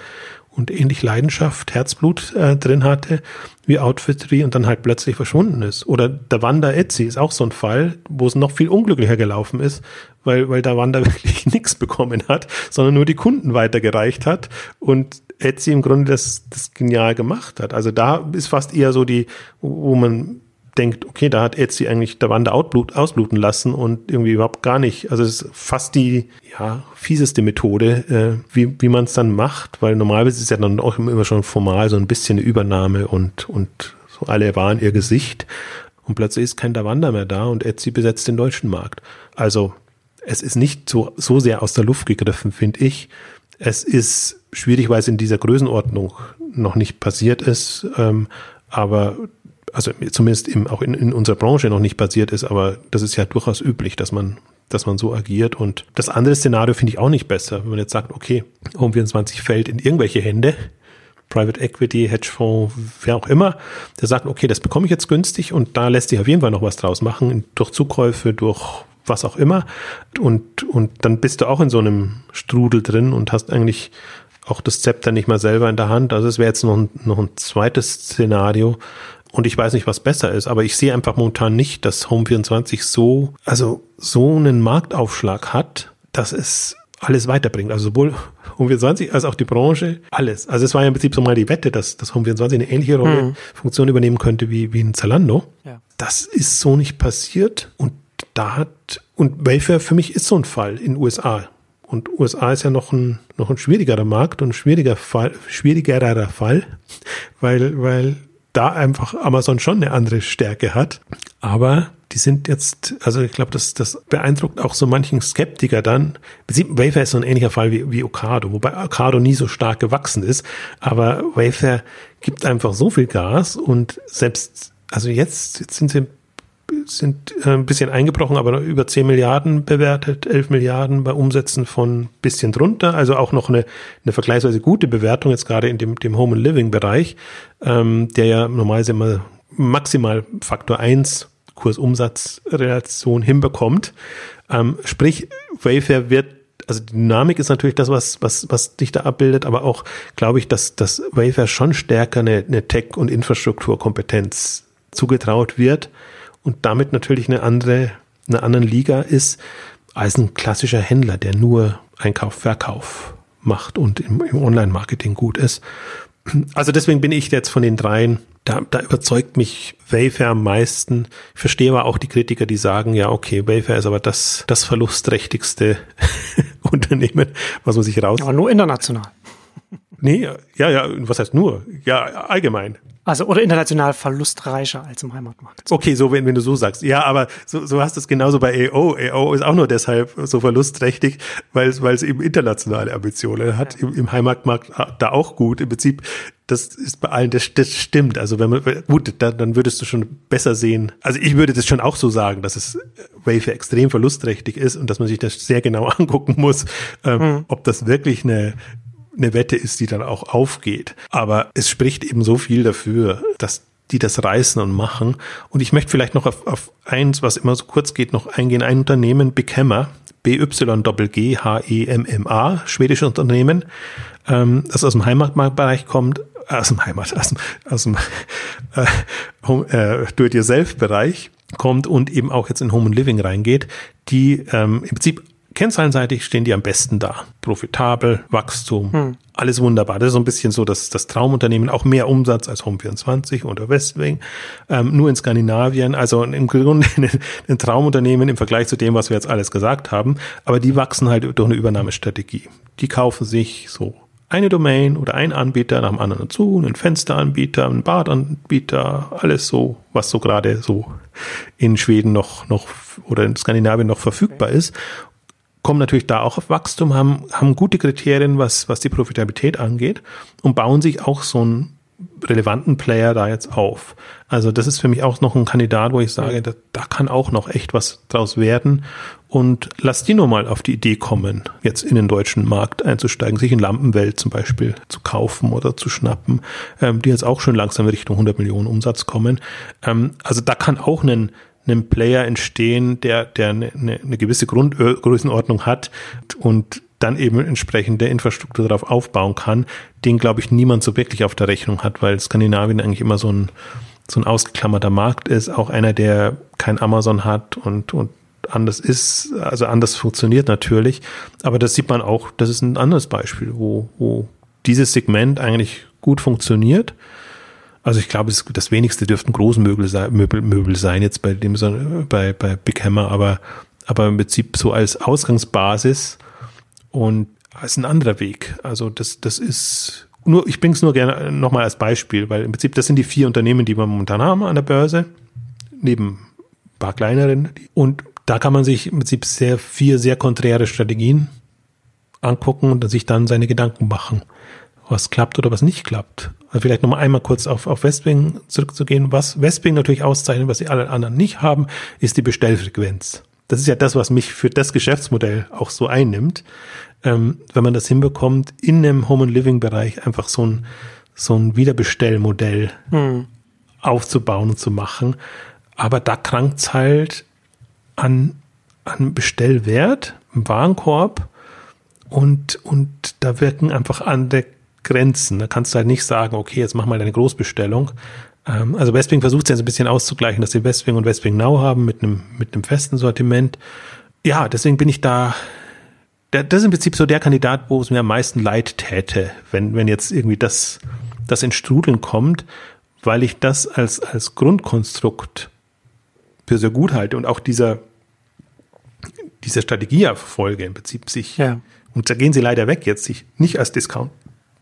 und ähnlich Leidenschaft, Herzblut äh, drin hatte wie Outfittery und dann halt plötzlich verschwunden ist. Oder der Wanda Etsy ist auch so ein Fall, wo es noch viel unglücklicher gelaufen ist, weil, weil der Wanda [LAUGHS] wirklich nichts bekommen hat, sondern nur die Kunden weitergereicht hat und Etsy im Grunde das, das genial gemacht hat. Also da ist fast eher so die, wo man denkt, okay, da hat Etsy eigentlich der Wanda ausbluten lassen und irgendwie überhaupt gar nicht. Also es ist fast die ja, fieseste Methode, äh, wie, wie man es dann macht, weil normalerweise ist ja dann auch immer schon formal so ein bisschen eine Übernahme und, und so alle waren ihr Gesicht. Und plötzlich ist kein Davanda mehr da und Etsy besetzt den deutschen Markt. Also es ist nicht so, so sehr aus der Luft gegriffen, finde ich. Es ist schwierig, weil es in dieser Größenordnung noch nicht passiert ist. Ähm, aber also zumindest im, auch in, in unserer Branche noch nicht passiert ist, aber das ist ja durchaus üblich, dass man dass man so agiert. Und das andere Szenario finde ich auch nicht besser, wenn man jetzt sagt, okay, Home24 fällt in irgendwelche Hände, Private Equity, Hedgefonds, wer auch immer, der sagt, okay, das bekomme ich jetzt günstig und da lässt sich auf jeden Fall noch was draus machen, durch Zukäufe, durch was auch immer. Und, und dann bist du auch in so einem Strudel drin und hast eigentlich auch das Zepter nicht mal selber in der Hand. Also es wäre jetzt noch ein, noch ein zweites Szenario. Und ich weiß nicht, was besser ist, aber ich sehe einfach momentan nicht, dass Home24 so, also so einen Marktaufschlag hat, dass es alles weiterbringt. Also sowohl Home24 als auch die Branche, alles. Also es war ja im Prinzip so mal die Wette, dass, dass Home24 eine ähnliche Rolle, hm. Funktion übernehmen könnte wie, wie ein Zalando. Ja. Das ist so nicht passiert und da hat, und Wayfair für mich ist so ein Fall in USA. Und USA ist ja noch ein, noch ein schwierigerer Markt und ein schwieriger Fall, schwierigerer Fall, [LAUGHS] weil, weil da einfach Amazon schon eine andere Stärke hat. Aber die sind jetzt, also ich glaube, das, das beeindruckt auch so manchen Skeptiker dann. Wayfair ist so ein ähnlicher Fall wie, wie Ocado, wobei Ocado nie so stark gewachsen ist. Aber Wayfair gibt einfach so viel Gas und selbst, also jetzt, jetzt sind sie sind äh, ein bisschen eingebrochen, aber über 10 Milliarden bewertet, 11 Milliarden bei Umsätzen von bisschen drunter, also auch noch eine, eine vergleichsweise gute Bewertung jetzt gerade in dem, dem Home and Living Bereich, ähm, der ja normalerweise immer maximal Faktor 1 Kursumsatzrelation hinbekommt. Ähm, sprich, Wayfair wird also Dynamik ist natürlich das, was, was, was dich da abbildet, aber auch glaube ich, dass, dass Wayfair schon stärker eine, eine Tech- und Infrastrukturkompetenz zugetraut wird und damit natürlich eine andere, eine andere Liga ist als ein klassischer Händler, der nur Einkauf, Verkauf macht und im, im Online-Marketing gut ist. Also deswegen bin ich jetzt von den dreien, da, da überzeugt mich Wayfair am meisten. Ich verstehe aber auch die Kritiker, die sagen, ja, okay, Wayfair ist aber das, das verlustträchtigste [LAUGHS] Unternehmen, was man sich raus. Aber nur international. Nee, ja, ja, was heißt nur? Ja, allgemein. Also oder international verlustreicher als im Heimatmarkt. Okay, so wenn, wenn du so sagst. Ja, aber so, so hast du es genauso bei AO. AO ist auch nur deshalb so verlustträchtig, weil es weil es eben internationale Ambitionen hat. Ja. Im, Im Heimatmarkt da auch gut. Im Prinzip das ist bei allen, das, das stimmt. Also wenn man, gut, da, dann würdest du schon besser sehen. Also ich würde das schon auch so sagen, dass es Wayfair extrem verlustträchtig ist und dass man sich das sehr genau [LAUGHS] angucken muss, ähm, mhm. ob das wirklich eine, eine Wette ist, die dann auch aufgeht. Aber es spricht eben so viel dafür, dass die das reißen und machen. Und ich möchte vielleicht noch auf, auf eins, was immer so kurz geht, noch eingehen. Ein Unternehmen, Beckhemmer, B-Y-G-H-E-M-M-A, schwedisches Unternehmen, ähm, das aus dem Heimatmarktbereich kommt, äh, aus dem Heimat, aus dem, aus dem äh, äh, Do-it-yourself-Bereich kommt und eben auch jetzt in Home and Living reingeht, die ähm, im Prinzip Kennzahlenseitig stehen die am besten da. Profitabel, Wachstum, hm. alles wunderbar. Das ist so ein bisschen so dass das Traumunternehmen, auch mehr Umsatz als Home24 oder Westwing, ähm, nur in Skandinavien. Also im Grunde [LAUGHS] ein Traumunternehmen im Vergleich zu dem, was wir jetzt alles gesagt haben. Aber die wachsen halt durch eine Übernahmestrategie. Die kaufen sich so eine Domain oder ein Anbieter nach dem anderen dazu, einen Fensteranbieter, einen Badanbieter, alles so, was so gerade so in Schweden noch, noch oder in Skandinavien noch verfügbar ist kommen natürlich da auch auf Wachstum, haben, haben gute Kriterien, was, was die Profitabilität angeht und bauen sich auch so einen relevanten Player da jetzt auf. Also das ist für mich auch noch ein Kandidat, wo ich sage, da, da kann auch noch echt was draus werden. Und lass die nur mal auf die Idee kommen, jetzt in den deutschen Markt einzusteigen, sich in Lampenwelt zum Beispiel zu kaufen oder zu schnappen, ähm, die jetzt auch schon langsam Richtung 100 Millionen Umsatz kommen. Ähm, also da kann auch ein einem Player entstehen, der, der eine, eine gewisse Grundgrößenordnung hat und dann eben entsprechende Infrastruktur darauf aufbauen kann, den, glaube ich, niemand so wirklich auf der Rechnung hat, weil Skandinavien eigentlich immer so ein, so ein ausgeklammerter Markt ist, auch einer, der kein Amazon hat und, und anders ist, also anders funktioniert natürlich. Aber das sieht man auch, das ist ein anderes Beispiel, wo, wo dieses Segment eigentlich gut funktioniert also ich glaube, das wenigste dürften Großmöbel sein, Möbel, Möbel sein jetzt bei dem bei, bei Big Hammer, aber, aber im Prinzip so als Ausgangsbasis und als ein anderer Weg. Also das, das ist nur, ich bringe es nur gerne nochmal als Beispiel, weil im Prinzip das sind die vier Unternehmen, die wir momentan haben an der Börse, neben ein paar kleineren. Und da kann man sich im Prinzip sehr vier sehr konträre Strategien angucken und sich dann seine Gedanken machen was klappt oder was nicht klappt. Also vielleicht nochmal einmal kurz auf, auf Westwing zurückzugehen. Was Westwing natürlich auszeichnet, was sie alle anderen nicht haben, ist die Bestellfrequenz. Das ist ja das, was mich für das Geschäftsmodell auch so einnimmt. Ähm, wenn man das hinbekommt, in einem Home and Living Bereich einfach so ein, so ein Wiederbestellmodell hm. aufzubauen und zu machen. Aber da krankt's halt an, an Bestellwert im Warenkorb und, und da wirken einfach andere Grenzen. Da kannst du halt nicht sagen, okay, jetzt mach mal deine Großbestellung. Ähm, also Westwing versucht es jetzt ein bisschen auszugleichen, dass sie Westwing und Westwing Now haben mit einem, mit einem festen Sortiment. Ja, deswegen bin ich da, das ist im Prinzip so der Kandidat, wo es mir am meisten leid täte, wenn, wenn jetzt irgendwie das, das in Strudeln kommt, weil ich das als, als Grundkonstrukt für sehr gut halte und auch dieser, dieser Strategieerfolge im Prinzip sich, ja. und da gehen sie leider weg jetzt, sich nicht als Discount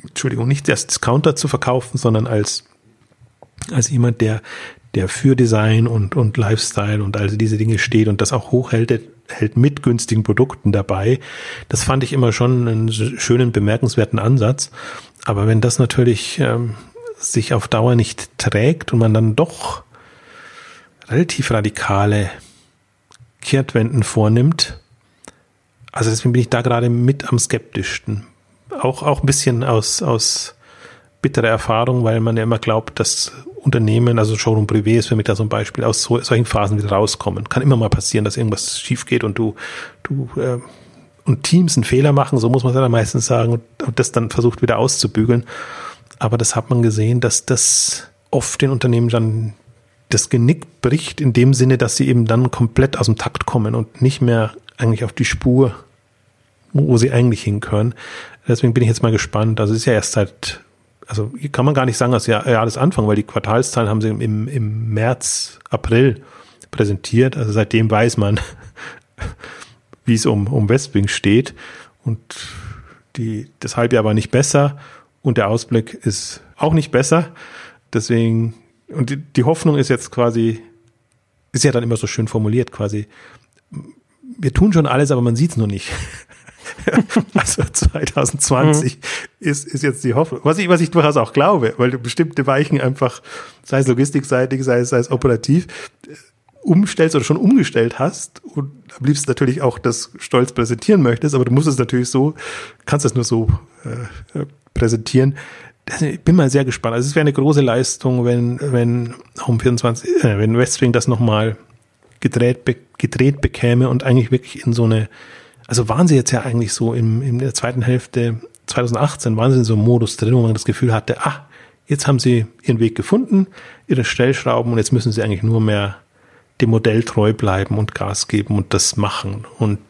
Entschuldigung, nicht als Discounter zu verkaufen, sondern als, als jemand, der, der für Design und, und Lifestyle und all diese Dinge steht und das auch hochhält, hält mit günstigen Produkten dabei. Das fand ich immer schon einen schönen, bemerkenswerten Ansatz. Aber wenn das natürlich ähm, sich auf Dauer nicht trägt und man dann doch relativ radikale Kehrtwenden vornimmt, also deswegen bin ich da gerade mit am skeptischsten auch, auch ein bisschen aus, aus bitterer Erfahrung, weil man ja immer glaubt, dass Unternehmen, also Showroom Privé ist für mich da so ein Beispiel, aus so, solchen Phasen wieder rauskommen. Kann immer mal passieren, dass irgendwas schief geht und du, du äh, und Teams einen Fehler machen, so muss man es ja meistens sagen, und, das dann versucht wieder auszubügeln. Aber das hat man gesehen, dass das oft den Unternehmen dann das Genick bricht, in dem Sinne, dass sie eben dann komplett aus dem Takt kommen und nicht mehr eigentlich auf die Spur, wo sie eigentlich hinkönnen. Deswegen bin ich jetzt mal gespannt. Also es ist ja erst seit, also kann man gar nicht sagen, dass ja alles anfangen, weil die Quartalszahlen haben sie im, im März, April präsentiert. Also seitdem weiß man, [LAUGHS] wie es um, um Westwing steht. Und die, das Halbjahr war nicht besser und der Ausblick ist auch nicht besser. deswegen, und die, die Hoffnung ist jetzt quasi, ist ja dann immer so schön formuliert quasi, wir tun schon alles, aber man sieht es nur nicht. [LAUGHS] [LAUGHS] also 2020 mhm. ist, ist jetzt die Hoffnung. Was ich, was ich durchaus auch glaube, weil du bestimmte Weichen einfach, sei es logistikseitig, sei es, sei es operativ, umstellst oder schon umgestellt hast und am liebsten natürlich auch das stolz präsentieren möchtest, aber du musst es natürlich so, kannst es nur so äh, präsentieren. Ich bin mal sehr gespannt. Also es wäre eine große Leistung, wenn, wenn Home 24, äh, wenn Westwing das nochmal gedreht, gedreht bekäme und eigentlich wirklich in so eine, also waren sie jetzt ja eigentlich so im, in der zweiten Hälfte 2018, waren sie in so einem Modus drin, wo man das Gefühl hatte, ah, jetzt haben sie ihren Weg gefunden, ihre Stellschrauben und jetzt müssen sie eigentlich nur mehr dem Modell treu bleiben und Gas geben und das machen. Und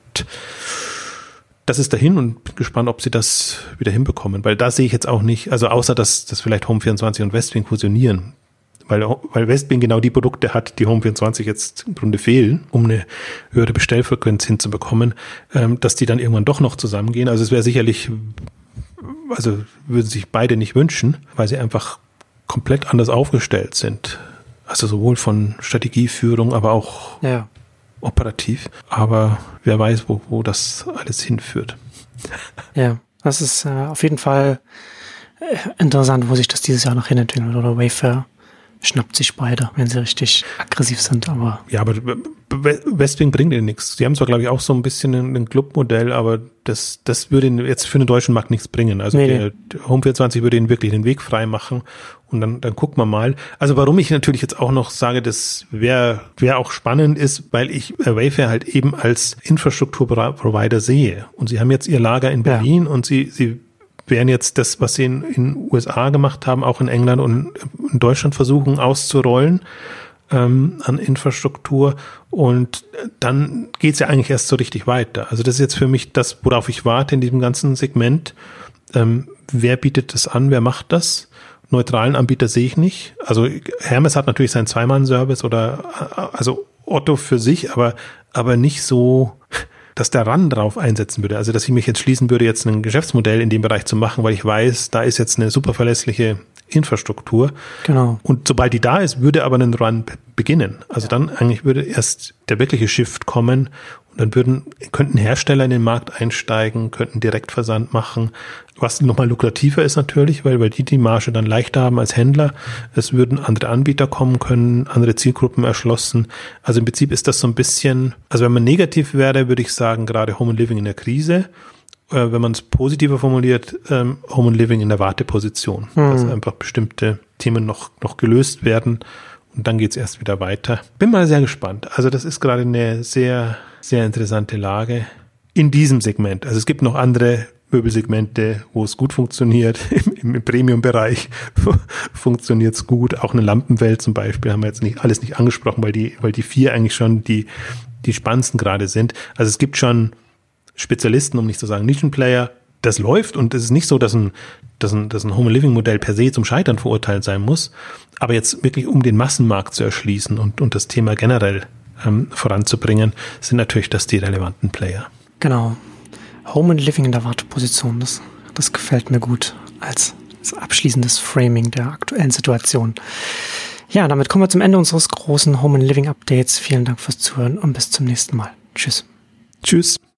das ist dahin und bin gespannt, ob sie das wieder hinbekommen, weil da sehe ich jetzt auch nicht, also außer dass, dass vielleicht Home24 und Westwing fusionieren, weil, weil Westwing genau die Produkte hat, die Home24 jetzt im Grunde fehlen, um eine höhere Bestellfrequenz hinzubekommen, ähm, dass die dann irgendwann doch noch zusammengehen. Also es wäre sicherlich, also würden sich beide nicht wünschen, weil sie einfach komplett anders aufgestellt sind. Also sowohl von Strategieführung, aber auch ja. operativ. Aber wer weiß, wo, wo das alles hinführt. Ja, das ist äh, auf jeden Fall äh, interessant, wo sich das dieses Jahr noch hinentwickelt oder Wayfair schnappt sich beide, wenn sie richtig aggressiv sind. Aber ja, aber Westwing bringt ihnen nichts. Sie haben zwar, glaube ich, auch so ein bisschen ein, Clubmodell, aber das, das würde ihnen jetzt für den deutschen Markt nichts bringen. Also nee, der, nee. Home 24 würde ihnen wirklich den Weg frei machen und dann, dann gucken wir mal. Also warum ich natürlich jetzt auch noch sage, das wäre wär auch spannend ist, weil ich Wayfair halt eben als Infrastrukturprovider sehe. Und sie haben jetzt ihr Lager in Berlin ja. und sie, sie werden jetzt das, was sie in den USA gemacht haben, auch in England und in Deutschland versuchen auszurollen ähm, an Infrastruktur. Und dann geht's ja eigentlich erst so richtig weiter. Also das ist jetzt für mich das, worauf ich warte in diesem ganzen Segment. Ähm, wer bietet das an? Wer macht das? Neutralen Anbieter sehe ich nicht. Also Hermes hat natürlich seinen Zweimann-Service oder also Otto für sich, aber aber nicht so dass der RAN drauf einsetzen würde. Also dass ich mich jetzt schließen würde, jetzt ein Geschäftsmodell in dem Bereich zu machen, weil ich weiß, da ist jetzt eine super verlässliche Infrastruktur. Genau. Und sobald die da ist, würde aber ein Run beginnen. Also dann eigentlich würde erst der wirkliche Shift kommen und dann würden, könnten Hersteller in den Markt einsteigen, könnten Direktversand machen, was nochmal lukrativer ist natürlich, weil, weil die die Marge dann leichter haben als Händler. Es würden andere Anbieter kommen können, andere Zielgruppen erschlossen. Also im Prinzip ist das so ein bisschen, also wenn man negativ wäre, würde ich sagen, gerade Home and Living in der Krise äh, wenn man es positiver formuliert, ähm, Home and Living in der Warteposition. Mhm. Dass einfach bestimmte Themen noch, noch gelöst werden und dann geht's erst wieder weiter. Bin mal sehr gespannt. Also das ist gerade eine sehr, sehr interessante Lage in diesem Segment. Also es gibt noch andere Möbelsegmente, wo es gut funktioniert. [LAUGHS] Im, im Premium-Bereich [LAUGHS] funktioniert es gut. Auch eine Lampenwelt zum Beispiel haben wir jetzt nicht alles nicht angesprochen, weil die, weil die vier eigentlich schon die, die spannendsten gerade sind. Also es gibt schon Spezialisten, um nicht zu sagen Nischenplayer, das läuft und es ist nicht so, dass ein, dass ein, dass ein Home Living Modell per se zum Scheitern verurteilt sein muss. Aber jetzt wirklich, um den Massenmarkt zu erschließen und, und das Thema generell ähm, voranzubringen, sind natürlich das die relevanten Player. Genau. Home and Living in der Warteposition, das, das gefällt mir gut als, als abschließendes Framing der aktuellen Situation. Ja, damit kommen wir zum Ende unseres großen Home and Living Updates. Vielen Dank fürs Zuhören und bis zum nächsten Mal. Tschüss. Tschüss.